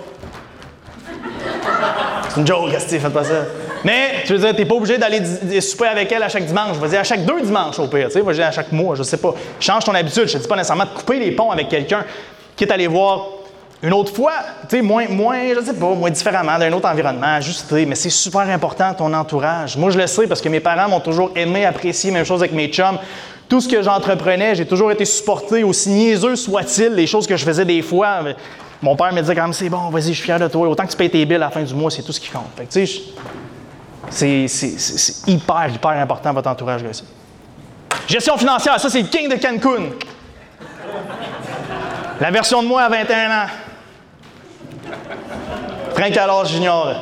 c'est une joke, Asti, faites pas ça. Mais, tu veux dire, t'es pas obligé d'aller souper avec elle à chaque dimanche. Vas-y, à chaque deux dimanches au pire, tu sais. Vas-y, à chaque mois, je sais pas. Change ton habitude. Je te dis pas nécessairement de couper les ponts avec quelqu'un, quitte à aller voir une autre fois, tu sais, moins, moins, je sais pas, moins différemment, d'un autre environnement, ajusté. Mais c'est super important, ton entourage. Moi, je le sais parce que mes parents m'ont toujours aimé, apprécié, même chose avec mes chums. Tout ce que j'entreprenais, j'ai toujours été supporté, aussi niaiseux soit-il, les choses que je faisais des fois. Mon père me disait quand même, c'est bon, vas-y, je suis fier de toi. Autant que tu payes tes billes à la fin du mois, c'est tout ce qui compte. Fait tu sais, c'est, hyper, hyper important, votre entourage, gars. Gestion financière, ça, c'est le king de Cancun. La version de moi à 21 ans. Allard Junior.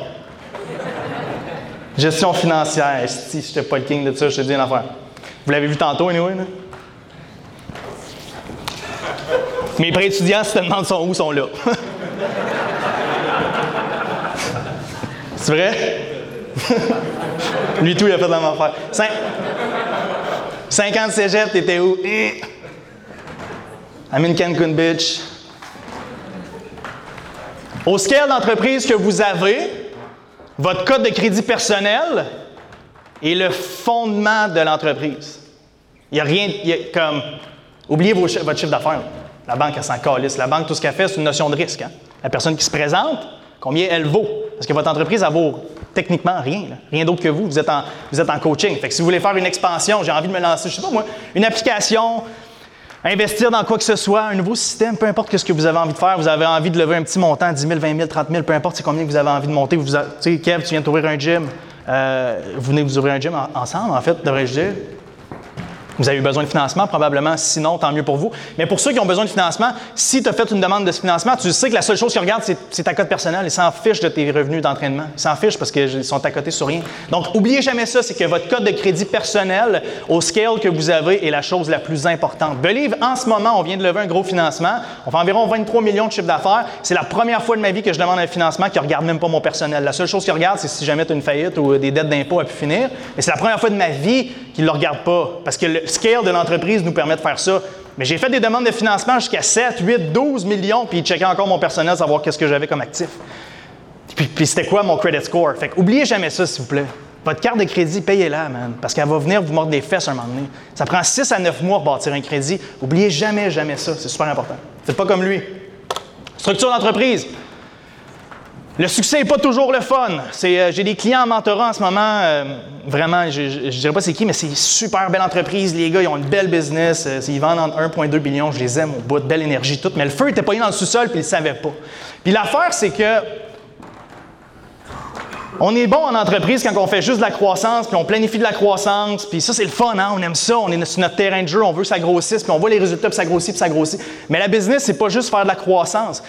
Gestion financière. Si je n'étais pas le king de ça, je te dis une affaire. Vous l'avez vu tantôt, anyway, là? Mes prêts étudiants, si tu te demandes sont où, sont là? C'est vrai? Lui, tout, il a fait la même affaire. Cin- 50 cégep, t'étais où? Eh. I'm in Cancun Beach. Au scale d'entreprise que vous avez, votre code de crédit personnel est le fondement de l'entreprise. Il n'y a rien, comme, oubliez vos votre chiffre d'affaires. La banque, elle s'en calisse. La banque, tout ce qu'elle fait, c'est une notion de risque. hein. La personne qui se présente, combien elle vaut? Parce que votre entreprise, elle vaut techniquement rien. Rien d'autre que vous. Vous êtes, en, vous êtes coaching. Fait que si vous voulez faire une expansion, j'ai envie de me lancer, je sais pas moi, une application, investir dans quoi que ce soit, un nouveau système, peu importe ce que vous avez envie de faire, vous avez envie de lever un petit montant, 10 000, 20 000, 30 000, peu importe c'est combien que vous avez envie de monter. Vous, tu sais, Kev, tu viens d'ouvrir un gym. Euh, vous venez vous ouvrir un gym en- ensemble, en fait, devrais-je dire? Vous avez eu besoin de financement, probablement. Sinon, tant mieux pour vous. Mais pour ceux qui ont besoin de financement, si tu as fait une demande de ce financement, tu sais que la seule chose qu'ils regardent, c'est, ta cote personnelle. Ils s'en fichent de tes revenus d'entraînement. Ils s'en fichent parce qu'ils sont à côté sur rien. Donc, oubliez jamais ça, c'est que votre code de crédit personnel au scale que vous avez est la chose la plus importante. Believe, en ce moment, on vient de lever un gros financement. On fait environ 23 millions de chiffre d'affaires. C'est la première fois de ma vie que je demande un financement qui ne regarde même pas mon personnel. La seule chose qu'ils regardent, c'est si jamais tu as une faillite ou des dettes d'impôt à pu finir. Mais c'est la première fois de ma vie qu'ils ne le regardent pas. Parce que scale de l'entreprise nous permet de faire ça. Mais j'ai fait des demandes de financement jusqu'à 7, 8, 12 millions, puis ils checkaient encore mon personnel, savoir qu'est-ce que j'avais comme actif. Puis, puis c'était quoi mon credit score? Fait oubliez jamais ça, s'il vous plaît. Votre carte de crédit, payez-la, man. Parce qu'elle va venir vous mordre les fesses un moment donné. Ça prend 6 à 9 mois pour bâtir un crédit. Oubliez jamais, jamais ça. C'est super important. Faites pas comme lui. Structure d'entreprise. Le succès n'est pas toujours le fun. Euh, j'ai des clients en mentorat en ce moment, euh, vraiment, je ne dirais pas c'est qui, mais c'est une super belle entreprise. Les gars, ils ont une belle business. euh, ils vendent entre 1,2 billion. Je les aime au bout de belle énergie, tout. Mais le feu était pas dans le sous-sol, puis ils ne savaient pas. Puis l'affaire, c'est que on est bon en entreprise quand on fait juste de la croissance, puis on planifie de la croissance, puis ça, c'est le fun, hein? on aime ça, on est sur notre terrain de jeu, on veut que ça grossisse, puis on voit les résultats, puis ça grossit, puis ça grossit. Mais la business, c'est pas juste faire de la croissance.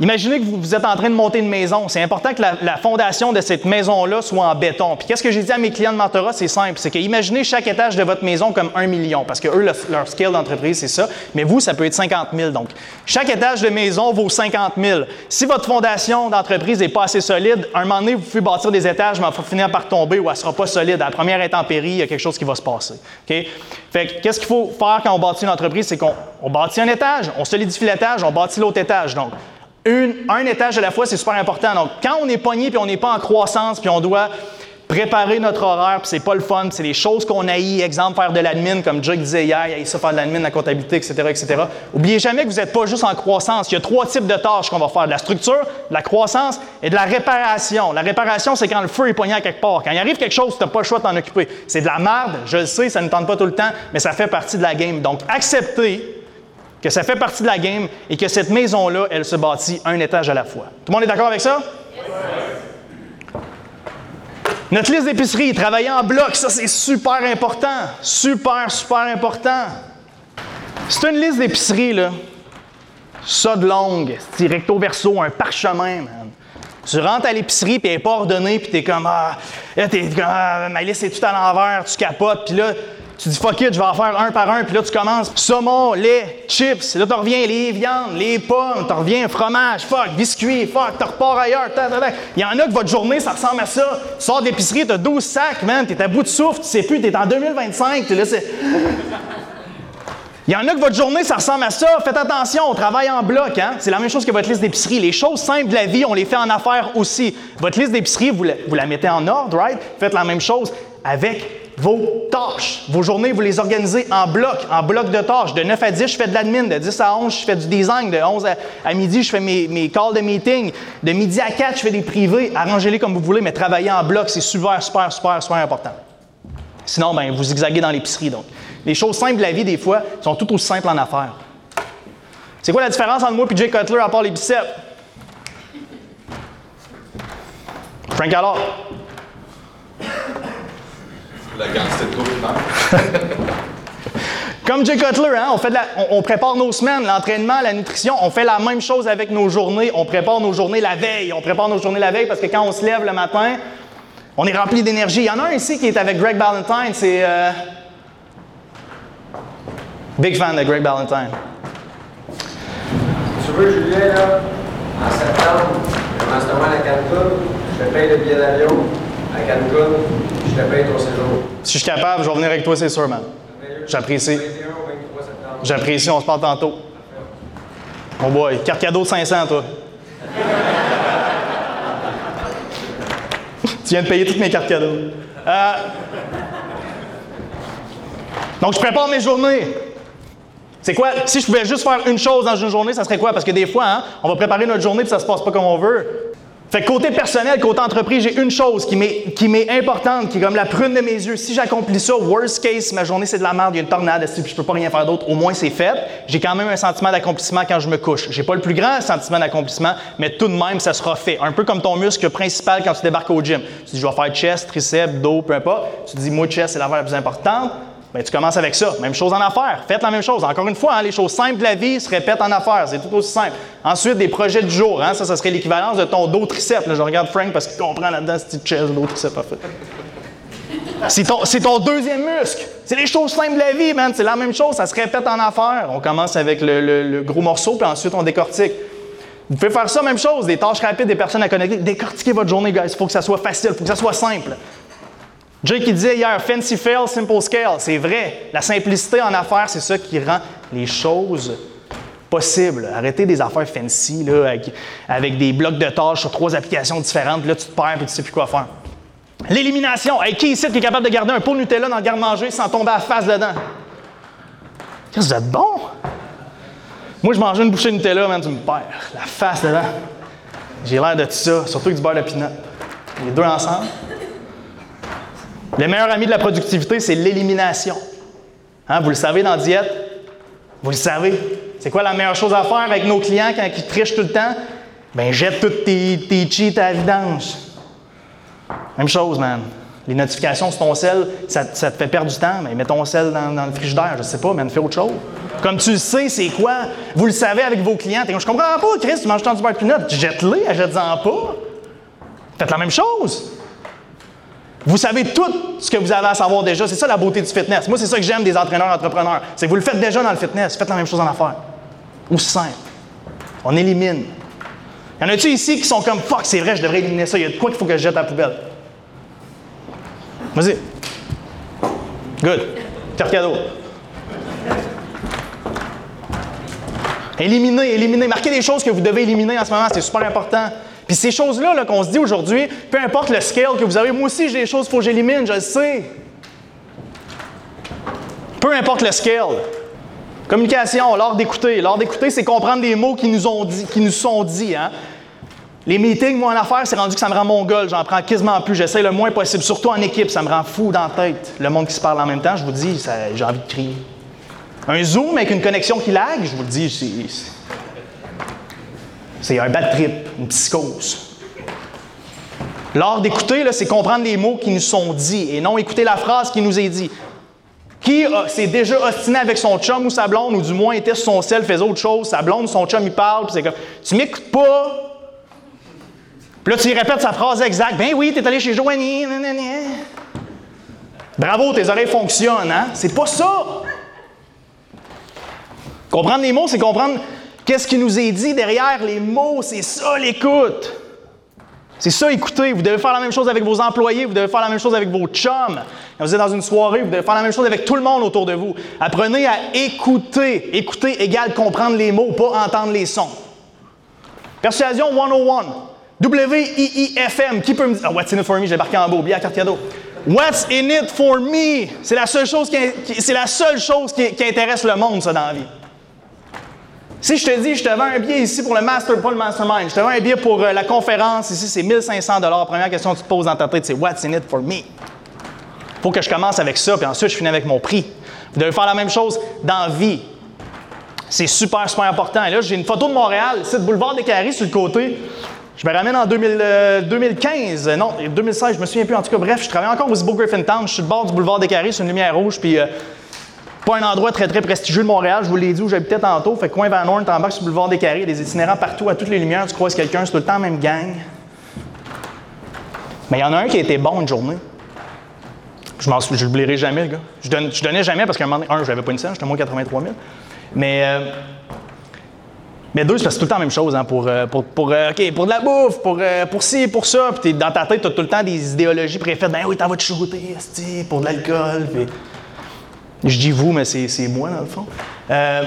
Imaginez que vous, êtes en train de monter une maison. C'est important que la, fondation de cette maison-là soit en béton. Puis qu'est-ce que j'ai dit à mes clients de mentorat? C'est simple. C'est que imaginez chaque étage de votre maison comme un million. Parce que eux, le- leur scale d'entreprise, c'est ça. Mais vous, ça peut être 50 000. Donc, chaque étage de maison vaut 50 000. Si votre fondation d'entreprise n'est pas assez solide, un moment donné, vous pouvez bâtir des étages, mais elle va finir par tomber ou elle ne sera pas solide. À la première intempérie, il y a quelque chose qui va se passer. OK? Fait que qu'est-ce qu'il faut faire quand on bâtit une entreprise? C'est qu'on on bâtit un étage, on solidifie l'étage, on bâtit l'autre étage. Donc, un étage à la fois, c'est super important. Donc, quand on est pogné puis on n'est pas en croissance puis on doit préparer notre horaire, puis c'est pas le fun, c'est des choses qu'on haït, exemple faire de l'admin, comme Jake disait hier, il ça faire de l'admin, la comptabilité, etc., etc. Oubliez jamais que vous n'êtes pas juste en croissance. Il y a trois types de tâches qu'on va faire de la structure, de la croissance et de la réparation. La réparation, c'est quand le feu est pogné à quelque part. Quand il arrive quelque chose, tu n'as pas le choix de t'en occuper. C'est de la merde, je le sais, ça ne tente pas tout le temps, mais ça fait partie de la game. Donc, acceptez que ça fait partie de la game et que cette maison-là, elle se bâtit un étage à la fois. Tout le monde est d'accord avec ça? Notre liste d'épicerie, travailler en bloc, ça c'est super important. Super, super important. C'est une liste d'épicerie, là. Ça de longue, c'est recto verso, un parchemin, man. Tu rentres à l'épicerie, puis elle n'est pas ordonnée, puis t'es comme, ah, t'es comme, ah, ma liste est tout à l'envers, tu capotes, puis là, Tu dis fuck it, je vais en faire un par un, puis là tu commences saumon, lait, chips, là tu reviens les viandes, les pommes, tu reviens fromage, fuck, biscuits, fuck, tu repars ailleurs. Il y en a que votre journée ça ressemble à ça. Tu sors d'épicerie, tu as 12 sacs, man, tu es à bout de souffle, tu sais plus, tu es en 2025, tu c'est. Il y en a que votre journée, ça ressemble à ça. Faites attention, on travaille en bloc. Hein? C'est la même chose que votre liste d'épicerie. Les choses simples de la vie, on les fait en affaires aussi. Votre liste d'épicerie, vous, la mettez en ordre, right? Faites la même chose avec vos tâches. Vos journées, vous les organisez en bloc, en bloc de tâches. De 9 à 10, je fais de l'admin. De 10 à 11, je fais du design. De 11 à, midi, je fais mes, mes, calls de meeting. De midi à 4, je fais des privés. Arrangez-les comme vous voulez, mais travaillez en bloc, c'est super, super, super, super important. Sinon, ben, vous zigzaguez dans l'épicerie. Donc, les choses simples de la vie, des fois, sont tout aussi simples en affaires. C'est quoi la différence entre moi et Jay Cutler à part les biceps? Frank alors? La quantité de coupe, Comme Jay Cutler, hein, on, fait on, prépare nos semaines, l'entraînement, la nutrition, on fait la même chose avec nos journées. On prépare nos journées la veille. On prépare nos journées la veille parce que quand on se lève le matin, on est rempli d'énergie. Il y en a un ici qui est avec Greg Ballantyne, c'est. Euh, big fan de Greg Ballantyne. Tu veux, Julien, là, en septembre, je commence à Cancun, je te paye le billet d'avion à Cancun, Si je suis capable, je vais venir avec toi, c'est sûr, man. J'apprécie. J'apprécie, on se parle tantôt. Mon boy, carte cadeau de 500, toi. Tu viens de payer toutes mes cartes cadeaux. Euh, donc, je prépare mes journées. C'est quoi? Si je pouvais juste faire une chose dans une journée, ça serait quoi? Parce que des fois, hein, on va préparer notre journée et ça se passe pas comme on veut. Fait que côté personnel, côté entreprise, j'ai une chose qui m'est importante, qui est comme la prune de mes yeux. Si j'accomplis ça, worst case, ma journée c'est de la merde, il y a une tornade, si je peux pas rien faire d'autre, au moins c'est fait. J'ai quand même un sentiment d'accomplissement quand je me couche. J'ai pas le plus grand sentiment d'accomplissement, mais tout de même, ça sera fait. Un peu comme ton muscle principal quand tu débarques au gym. Tu dis, je vais faire chest, triceps, dos, peu importe. Tu dis, moi, chest, c'est l'affaire la plus importante. Bien, tu commences avec ça. Même chose en affaires. Faites la même chose. Encore une fois, hein, les choses simples de la vie se répètent en affaires. C'est tout aussi simple. Ensuite, des projets du jour. Hein, ça, ça serait l'équivalence de ton dos triceps. je regarde Frank parce qu'il comprend là-dedans ce petit chest, dos triceps. Ton, c'est ton deuxième muscle. C'est les choses simples de la vie, man. C'est la même chose. Ça se répète en affaires. On commence avec le, gros morceau, puis ensuite on décortique. Vous pouvez faire ça, même chose. Des tâches rapides, des personnes à connecter. Décortiquez votre journée, guys. Il faut que ça soit facile. Il faut que ça soit simple. Jay qui disait hier, fancy fail, simple scale. C'est vrai. La simplicité en affaires, c'est ça qui rend les choses possibles. Arrêtez des affaires fancy là, avec, des blocs de tâches sur trois applications différentes. là, tu te perds et tu ne sais plus quoi faire. L'élimination. Hey, qui ici qui est capable de garder un pot de Nutella dans le garde-manger sans tomber à la face dedans? Qu'est-ce que vous êtes bon? Moi, je mangeais une bouchée de Nutella, man, tu me perds. La face dedans. J'ai l'air de tout ça, surtout avec du beurre de pinot. Les deux ensemble. Le meilleur ami de la productivité, c'est l'élimination. Hein, vous le savez dans la diète? Vous le savez. C'est quoi la meilleure chose à faire avec nos clients quand ils trichent tout le temps? Ben, jette toutes tes, tes cheats à la vidange. Même chose, man. Les notifications sur ton sel, ça, te fait perdre du temps. Mais mets ton sel dans, le frigidaire, je sais pas, mais fais autre chose. Comme tu le sais, c'est quoi? Vous le savez avec vos clients. Je comprends pas, Chris, tu manges tant du beurre de pinot. Jette-les, achète-en pas. Faites la même chose. Vous savez tout ce que vous avez à savoir déjà. C'est ça la beauté du fitness. Moi, c'est ça que j'aime des entraîneurs entrepreneurs. C'est que vous le faites déjà dans le fitness. Faites la même chose en affaires. Aussi simple. On élimine. Y en a-tu ici qui sont comme fuck, c'est vrai, je devrais éliminer ça. Il y a de quoi qu'il faut que je jette à la poubelle? Vas-y. Good. Carte cadeau. Éliminez, éliminez. Marquez des choses que vous devez éliminer en ce moment. C'est super important. Puis ces choses-là qu'on se dit aujourd'hui, peu importe le scale que vous avez, moi aussi j'ai des choses qu'il faut que j'élimine, je le sais. Peu importe le scale. Communication, l'art d'écouter. L'art d'écouter, c'est comprendre des mots qui nous, ont dit, qui nous sont dits. Hein. Les meetings, moi, en affaires, c'est rendu que ça me rend mongol. J'en prends quasiment plus. J'essaie le moins possible, surtout en équipe. Ça me rend fou dans la tête. Le monde qui se parle en même temps, je vous dis, j'ai envie de crier. Un Zoom avec une connexion qui lag, je vous le dis, c'est un bad trip, une psychose. L'art d'écouter, c'est comprendre les mots qui nous sont dits et non écouter la phrase qui nous est dit. Qui s'est déjà ostiné avec son chum ou sa blonde, ou du moins était sur son sel, faisait autre chose, sa blonde, son chum, il parle, puis c'est comme Tu m'écoutes pas? Puis là, tu lui répètes sa phrase exacte. Ben oui, t'es allé chez Joanie. Bravo, tes oreilles fonctionnent, hein? C'est pas ça! Comprendre les mots, c'est comprendre qu'est-ce qui nous est dit derrière les mots? C'est ça l'écoute. C'est ça, écouter. Vous devez faire la même chose avec vos employés, vous devez faire la même chose avec vos chums. Quand vous êtes dans une soirée, vous devez faire la même chose avec tout le monde autour de vous. Apprenez à écouter. Écouter égale comprendre les mots, pas entendre les sons. Persuasion 101. W-I-I-F-M. Qui peut me dire? Ah, what's in it for me? J'ai marqué en beau. Bien, carte cadeau. What's in it for me? C'est la seule chose qui, la seule chose qui, qui intéresse le monde, ça, dans la vie. Si je te dis, je te vends un billet ici pour le master, pas le mastermind, je te vends un billet pour euh, la conférence, ici c'est 1500 Première question que tu te poses dans ta tête, c'est What's in it for me? faut que je commence avec ça, puis ensuite je finis avec mon prix. Vous devez faire la même chose dans vie. C'est super, super important. Et là, j'ai une photo de Montréal, c'est le boulevard des Carrés sur le côté. Je me ramène en 2015, euh, non, 2016, je me souviens plus. En tout cas, bref, je travaille encore au Zibo Griffin Town. Je suis le bord du boulevard des Carrés sur une lumière rouge, puis euh, pas un endroit très, très prestigieux de Montréal, je vous l'ai dit où j'habitais tantôt. Fait coin Van Horn, bas sur le boulevard des Carrés, des itinérants partout, à toutes les lumières, tu croises quelqu'un, c'est tout le temps la même gang. Mais il y en a un qui a été bon une journée. Je m'en je l'oublierai jamais, le gars. Je, donne, je donnais jamais parce qu'un moment un, je n'avais pas une scène, j'étais moins 83 000. Mais, euh, mais deux, c'est parce tout le temps la même chose, hein, pour, euh, pour, pour, euh, pour de la bouffe, pour, pour ci, pour ça. Puis dans ta tête, tu as tout le temps des idéologies préfaites. Ben oui, t'en vas te shooter, pour de l'alcool. Je dis vous, mais c'est moi, dans le fond. Euh,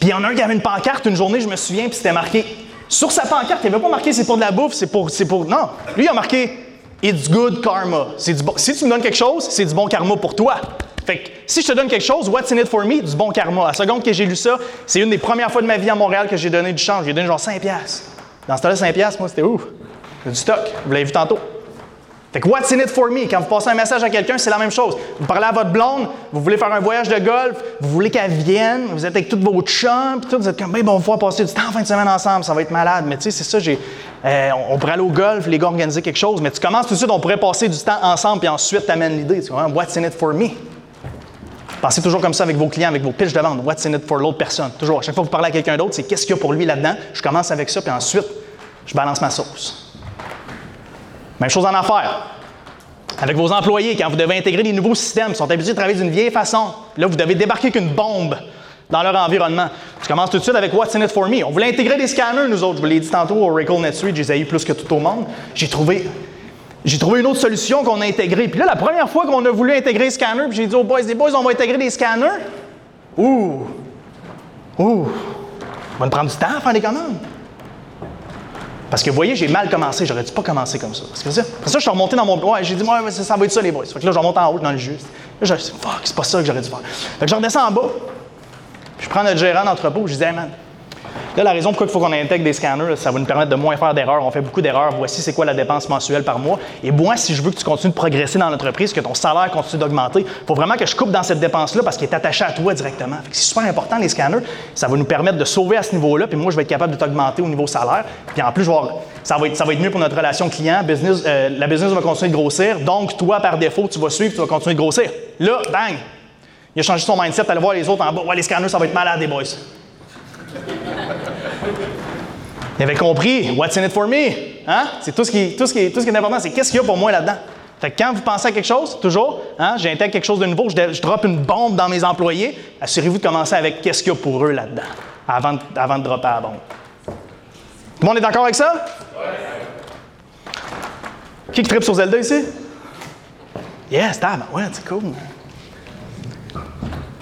puis il y en a un qui avait une pancarte une journée, je me souviens, puis c'était marqué. Sur sa pancarte, il n'avait pas marqué c'est pour de la bouffe, c'est pour, pour. Non. Lui, il a marqué It's good karma. Si tu me donnes quelque chose, c'est du bon karma pour toi. Fait que si je te donne quelque chose, what's in it for me? Du bon karma. À la seconde que j'ai lu ça, c'est une des premières fois de ma vie à Montréal que j'ai donné du change. J'ai donné genre 5$. Dans ce temps-là, 5$, moi, c'était ouf. Du stock. Vous l'avez vu tantôt. Fait que what's in it for me? Quand vous passez un message à quelqu'un, c'est la même chose. Vous parlez à votre blonde, vous voulez faire un voyage de golf, vous voulez qu'elle vienne, vous êtes avec toutes vos chums, puis tout, vous êtes comme, ben, bon, on va pouvoir passer du temps en fin de semaine ensemble, ça va être malade. Mais tu sais, c'est ça, j'ai, euh, on pourrait aller au golf, les gars organiser quelque chose, mais tu commences tout de suite, on pourrait passer du temps ensemble, puis ensuite, tu amènes l'idée. Tu vois, what's in it for me? Pensez toujours comme ça avec vos clients, avec vos pitches de vente. What's in it for l'autre personne? Toujours. À chaque fois que vous parlez à quelqu'un d'autre, c'est qu'est-ce qu'il y a pour lui là-dedans? Je commence avec ça, puis ensuite, je balance ma sauce. Même chose en affaires. Avec vos employés, quand vous devez intégrer des nouveaux systèmes, ils sont habitués de travailler d'une vieille façon. Là, vous devez débarquer qu'une bombe dans leur environnement. Je commence tout de suite avec What's in it for me? On voulait intégrer des scanners, nous autres. Je vous l'ai dit tantôt au Oracle NetSuite, j'ai eu plus que tout au monde. J'ai trouvé, j'ai trouvé une autre solution qu'on a intégrée. Puis là, la première fois qu'on a voulu intégrer des scanners, puis j'ai dit aux boys, des boys, on va intégrer des scanners. Ouh! Ouh! On va nous prendre du temps à faire des commandes. Parce que vous voyez, j'ai mal commencé, j'aurais dû pas commencer comme ça. Parce que ça, ça je suis remonté dans mon. Ouais, j'ai dit, ouais, ça, va être ça, les boys. Fait que là, je remonte en haut dans le jus. Là, je dit, fuck, c'est pas ça que j'aurais dû faire. Fait que je redescends en bas, puis je prends notre gérant d'entrepôt, je dis, hey man, Là, la raison pourquoi il faut qu'on intègre des scanners, ça va nous permettre de moins faire d'erreurs. On fait beaucoup d'erreurs. Voici c'est quoi la dépense mensuelle par mois. Et moi, si je veux que tu continues de progresser dans l'entreprise, que ton salaire continue d'augmenter, il faut vraiment que je coupe dans cette dépense-là parce qu'il est attaché à toi directement. C'est super important, les scanners. Ça va nous permettre de sauver à ce niveau-là. Puis moi, je vais être capable de t'augmenter au niveau salaire. Puis en plus, ça, va être, mieux pour notre relation client. Business, euh, la business va continuer de grossir. Donc, toi, par défaut, tu vas suivre, tu vas continuer de grossir. Là, bang! Il a changé son mindset, allez voir les autres en bas. Ouais, les scanners, ça va être malade, les boys. Il avait compris, what's in it for me? Hein? C'est tout ce qui, est important, c'est qu'est-ce qu'il y a pour moi là-dedans? Fait que quand vous pensez à quelque chose, toujours, hein, j'intègre quelque chose de nouveau, je, je drop une bombe dans mes employés, assurez-vous de commencer avec qu'est-ce qu'il y a pour eux là-dedans, avant, de, dropper la bombe. Tout le monde est d'accord avec ça? Qui qui tripe sur Zelda ici? Yes, tab, ouais, c'est cool.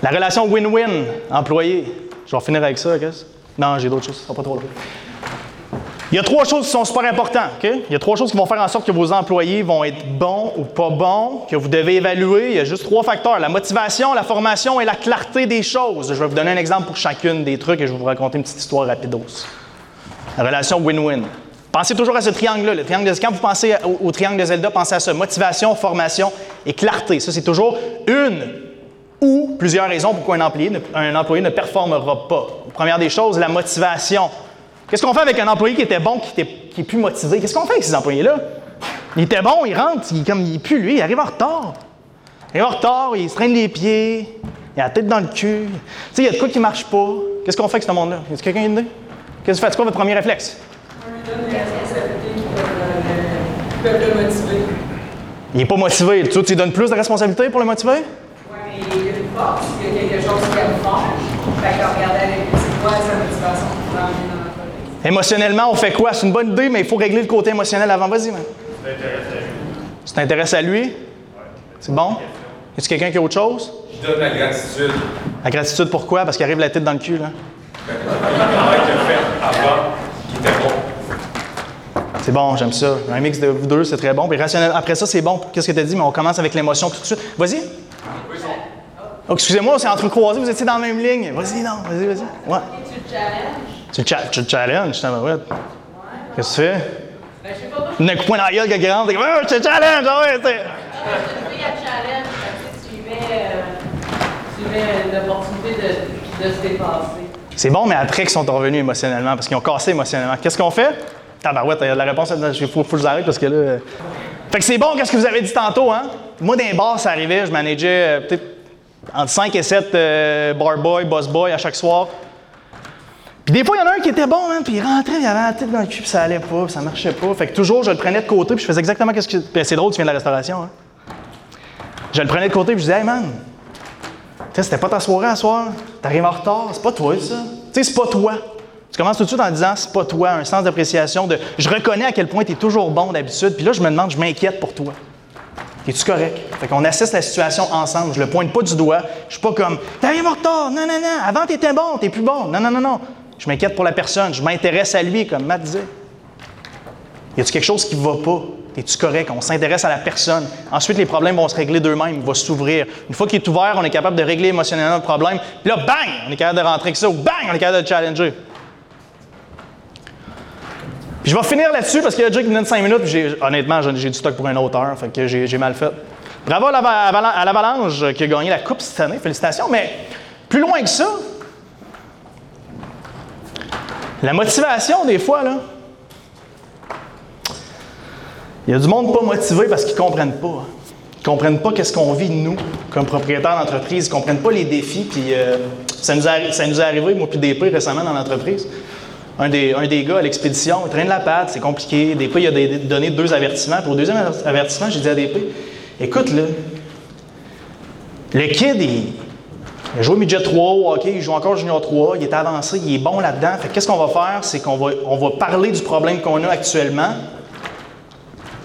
La relation win-win, employé. Je vais finir avec ça, qu'est-ce? Non, j'ai d'autres choses, ça pas trop. Il y a trois choses qui sont super importantes. Il y a trois choses qui vont faire en sorte que vos employés vont être bons ou pas bons, que vous devez évaluer. Il y a juste trois facteurs la motivation, la formation et la clarté des choses. Je vais vous donner un exemple pour chacune des trucs et je vais vous raconter une petite histoire rapidos. La relation win-win. Pensez toujours à ce triangle-là. Le triangle de, quand vous pensez au, au, triangle de Zelda, pensez à ça motivation, formation et clarté. Ça, c'est toujours une ou plusieurs raisons pourquoi un employé, un employé ne performera pas. Première des choses, la motivation. Qu'est-ce qu'on fait avec un employé qui était bon, qui, était, qui est plus motivé? Qu'est-ce qu'on fait avec ces employés-là? Il était bon, il rentre, il, comme, il est plus lui, il arrive en retard. Il arrive en retard, il se traîne les pieds, il a la tête dans le cul. Tu sais, il y a de quoi qui marche pas. Qu'est-ce qu'on fait avec ce monde-là? Y a quelqu'un a une idée? Qu'est-ce que vous faites? Quoi votre premier réflexe? Il n'est pas motivé. Tu, tu lui donnes plus de responsabilités pour le motiver? Oui, mais il une force, il y a quelque chose aime faire. Fait que avec lui, c'est quoi sa motivation pour l'emmener dans l'entreprise. Émotionnellement, on fait quoi? C'est une bonne idée, mais il faut régler le côté émotionnel avant. Vas-y, man. Tu t'intéresses à lui? C'est bon? Y a quelqu'un qui a autre chose? Je donne la gratitude. La gratitude, pourquoi? Parce qu'il arrive la tête dans le cul, là. Le travail qu'il a fait avant, qui était bon. C'est bon, j'aime ça. Un mix de vous deux, c'est très bon. Puis rationnel, après ça, c'est bon. Qu'est-ce que tu as dit? Mais on commence avec l'émotion tout de suite. Vas-y. Oh, excusez-moi, c'est entrecroisé, vous étiez dans la même ligne. Vas-y, non, vas-y, vas-y. Ouais. Tu cha- tu le challenges, t'en Qu'est-ce que tu fais? Ben, je sais pas, Il y a dans la gueule, quelqu'un rentre, t'es comme, je te challenge, ah ouais, t'sais. challenge. Tu mets, euh, tu mets une opportunité de, de se dépasser. C'est bon, mais après qu'ils sont revenus émotionnellement, parce qu'ils ont cassé émotionnellement. Qu'est-ce qu'on fait? Tabarouette, a de la réponse, il faut, faut que je vous arrête parce que là. euh. Fait que c'est bon, qu'est-ce que vous avez dit tantôt, hein? Moi, les bars, ça arrivait, je manageais euh, peut-être entre 5 et 7 euh, bar boy, boss boy à chaque soir. Puis des fois, il y en a un qui était bon, hein, puis il rentrait, il avait la tête dans le cul, puis ça allait pas, ça marchait pas. Fait que toujours, je le prenais de côté, puis je faisais exactement ce que. Puis c'est drôle, tu viens de la restauration, hein? Je le prenais de côté, puis je disais, hey man, tu c'était pas ta soirée à soir. T'arrives en retard, c'est pas toi, ça. Tu sais, c'est pas toi. Tu commences tout de suite en disant, c'est pas toi, un sens d'appréciation de je reconnais à quel point tu es toujours bon d'habitude, puis là, je me demande, je m'inquiète pour toi. Es-tu correct? Fait qu'on assiste la situation ensemble. Je le pointe pas du doigt. Je suis pas comme, t'arrives en retard, non, non, non, avant t'étais bon, t'es plus bon. Non, non, non, non. Je m'inquiète pour la personne, je m'intéresse à lui, comme Matt disait. Y a-tu quelque chose qui va pas? Es-tu correct? On s'intéresse à la personne. Ensuite, les problèmes vont se régler d'eux-mêmes, ils vont s'ouvrir. Une fois qu'il est ouvert, on est capable de régler émotionnellement le problème. Puis là, bang! On est capable de rentrer avec ça, ou bang! On est capable de le challenger. Puis je vais finir là-dessus parce qu'il y a déjà qui me donne 5 minutes, puis honnêtement, j'ai du stock pour une autre heure, fait que j'ai mal fait. Bravo à l'Avalanche qui a gagné la Coupe cette année, félicitations, mais plus loin que ça, la motivation, des fois, là, il y a du monde pas motivé parce qu'ils comprennent pas. Ils comprennent pas qu'est-ce qu'on vit, nous, comme propriétaires d'entreprise. Ils comprennent pas les défis. Puis euh, ça, nous a, ça nous est arrivé, moi, puis DP, récemment dans l'entreprise. Un des, un des gars à l'expédition, il traîne la patte, c'est compliqué. Des fois, il a des- donné deux avertissements. Pour le deuxième aver- avertissement, j'ai dit à DP, écoute, là, le kid, il, il a joué midget 3 au hockey, il joue encore junior 3, il est avancé, il est bon là-dedans. Fait que qu'est-ce qu'on va faire? C'est qu'on va, on va parler du problème qu'on a actuellement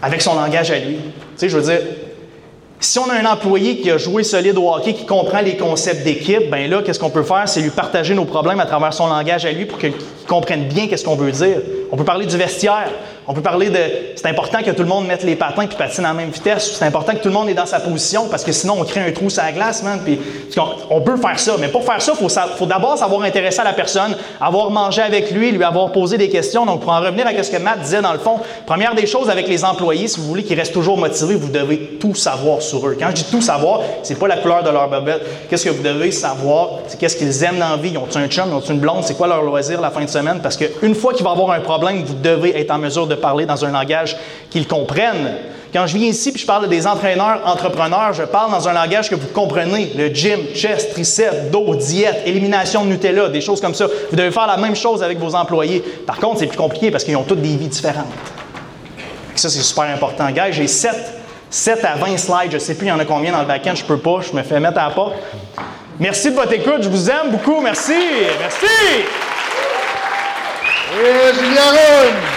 avec son langage à lui. Tu sais, je veux dire, si on a un employé qui a joué solide au hockey, qui comprend les concepts d'équipe, ben là, qu'est-ce qu'on peut faire? C'est lui partager nos problèmes à travers son langage à lui pour qu'il comprenne bien qu'est-ce qu'on veut dire. On peut parler du vestiaire. On peut parler de. C'est important que tout le monde mette les patins puis patine à la même vitesse. C'est important que tout le monde est dans sa position parce que sinon on crée un trou sur la glace, man. Puis on, peut faire ça, mais pour faire ça, il faut d'abord savoir intéresser à la personne, avoir mangé avec lui, lui avoir posé des questions. Donc pour en revenir à ce que Matt disait dans le fond, première des choses avec les employés, si vous voulez qu'ils restent toujours motivés, vous devez tout savoir sur eux. Quand je dis tout savoir, c'est pas la couleur de leur bobette. Qu'est-ce que vous devez savoir? C'est qu'est-ce qu'ils aiment dans la vie? Ils ont un chum, ils ont une blonde, c'est quoi leur loisir la fin de semaine? Parce qu'une fois qu'il va avoir un problème, vous devez être en mesure de parler dans un langage qu'ils comprennent. Quand je viens ici puis je parle des entraîneurs, entrepreneurs, je parle dans un langage que vous comprenez. Le gym, chest, triceps, dos, diète, élimination de Nutella, des choses comme ça. Vous devez faire la même chose avec vos employés. Par contre, c'est plus compliqué parce qu'ils ont toutes des vies différentes. Ça, c'est super important. Gars, j'ai 7, 7 à 20 slides. Je ne sais plus, il y en a combien dans le back-end. Je peux pas. Je me fais mettre à pas. Merci de votre écoute. Je vous aime beaucoup. Merci. Merci. Et!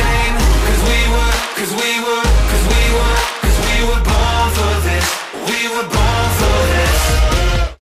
we were born.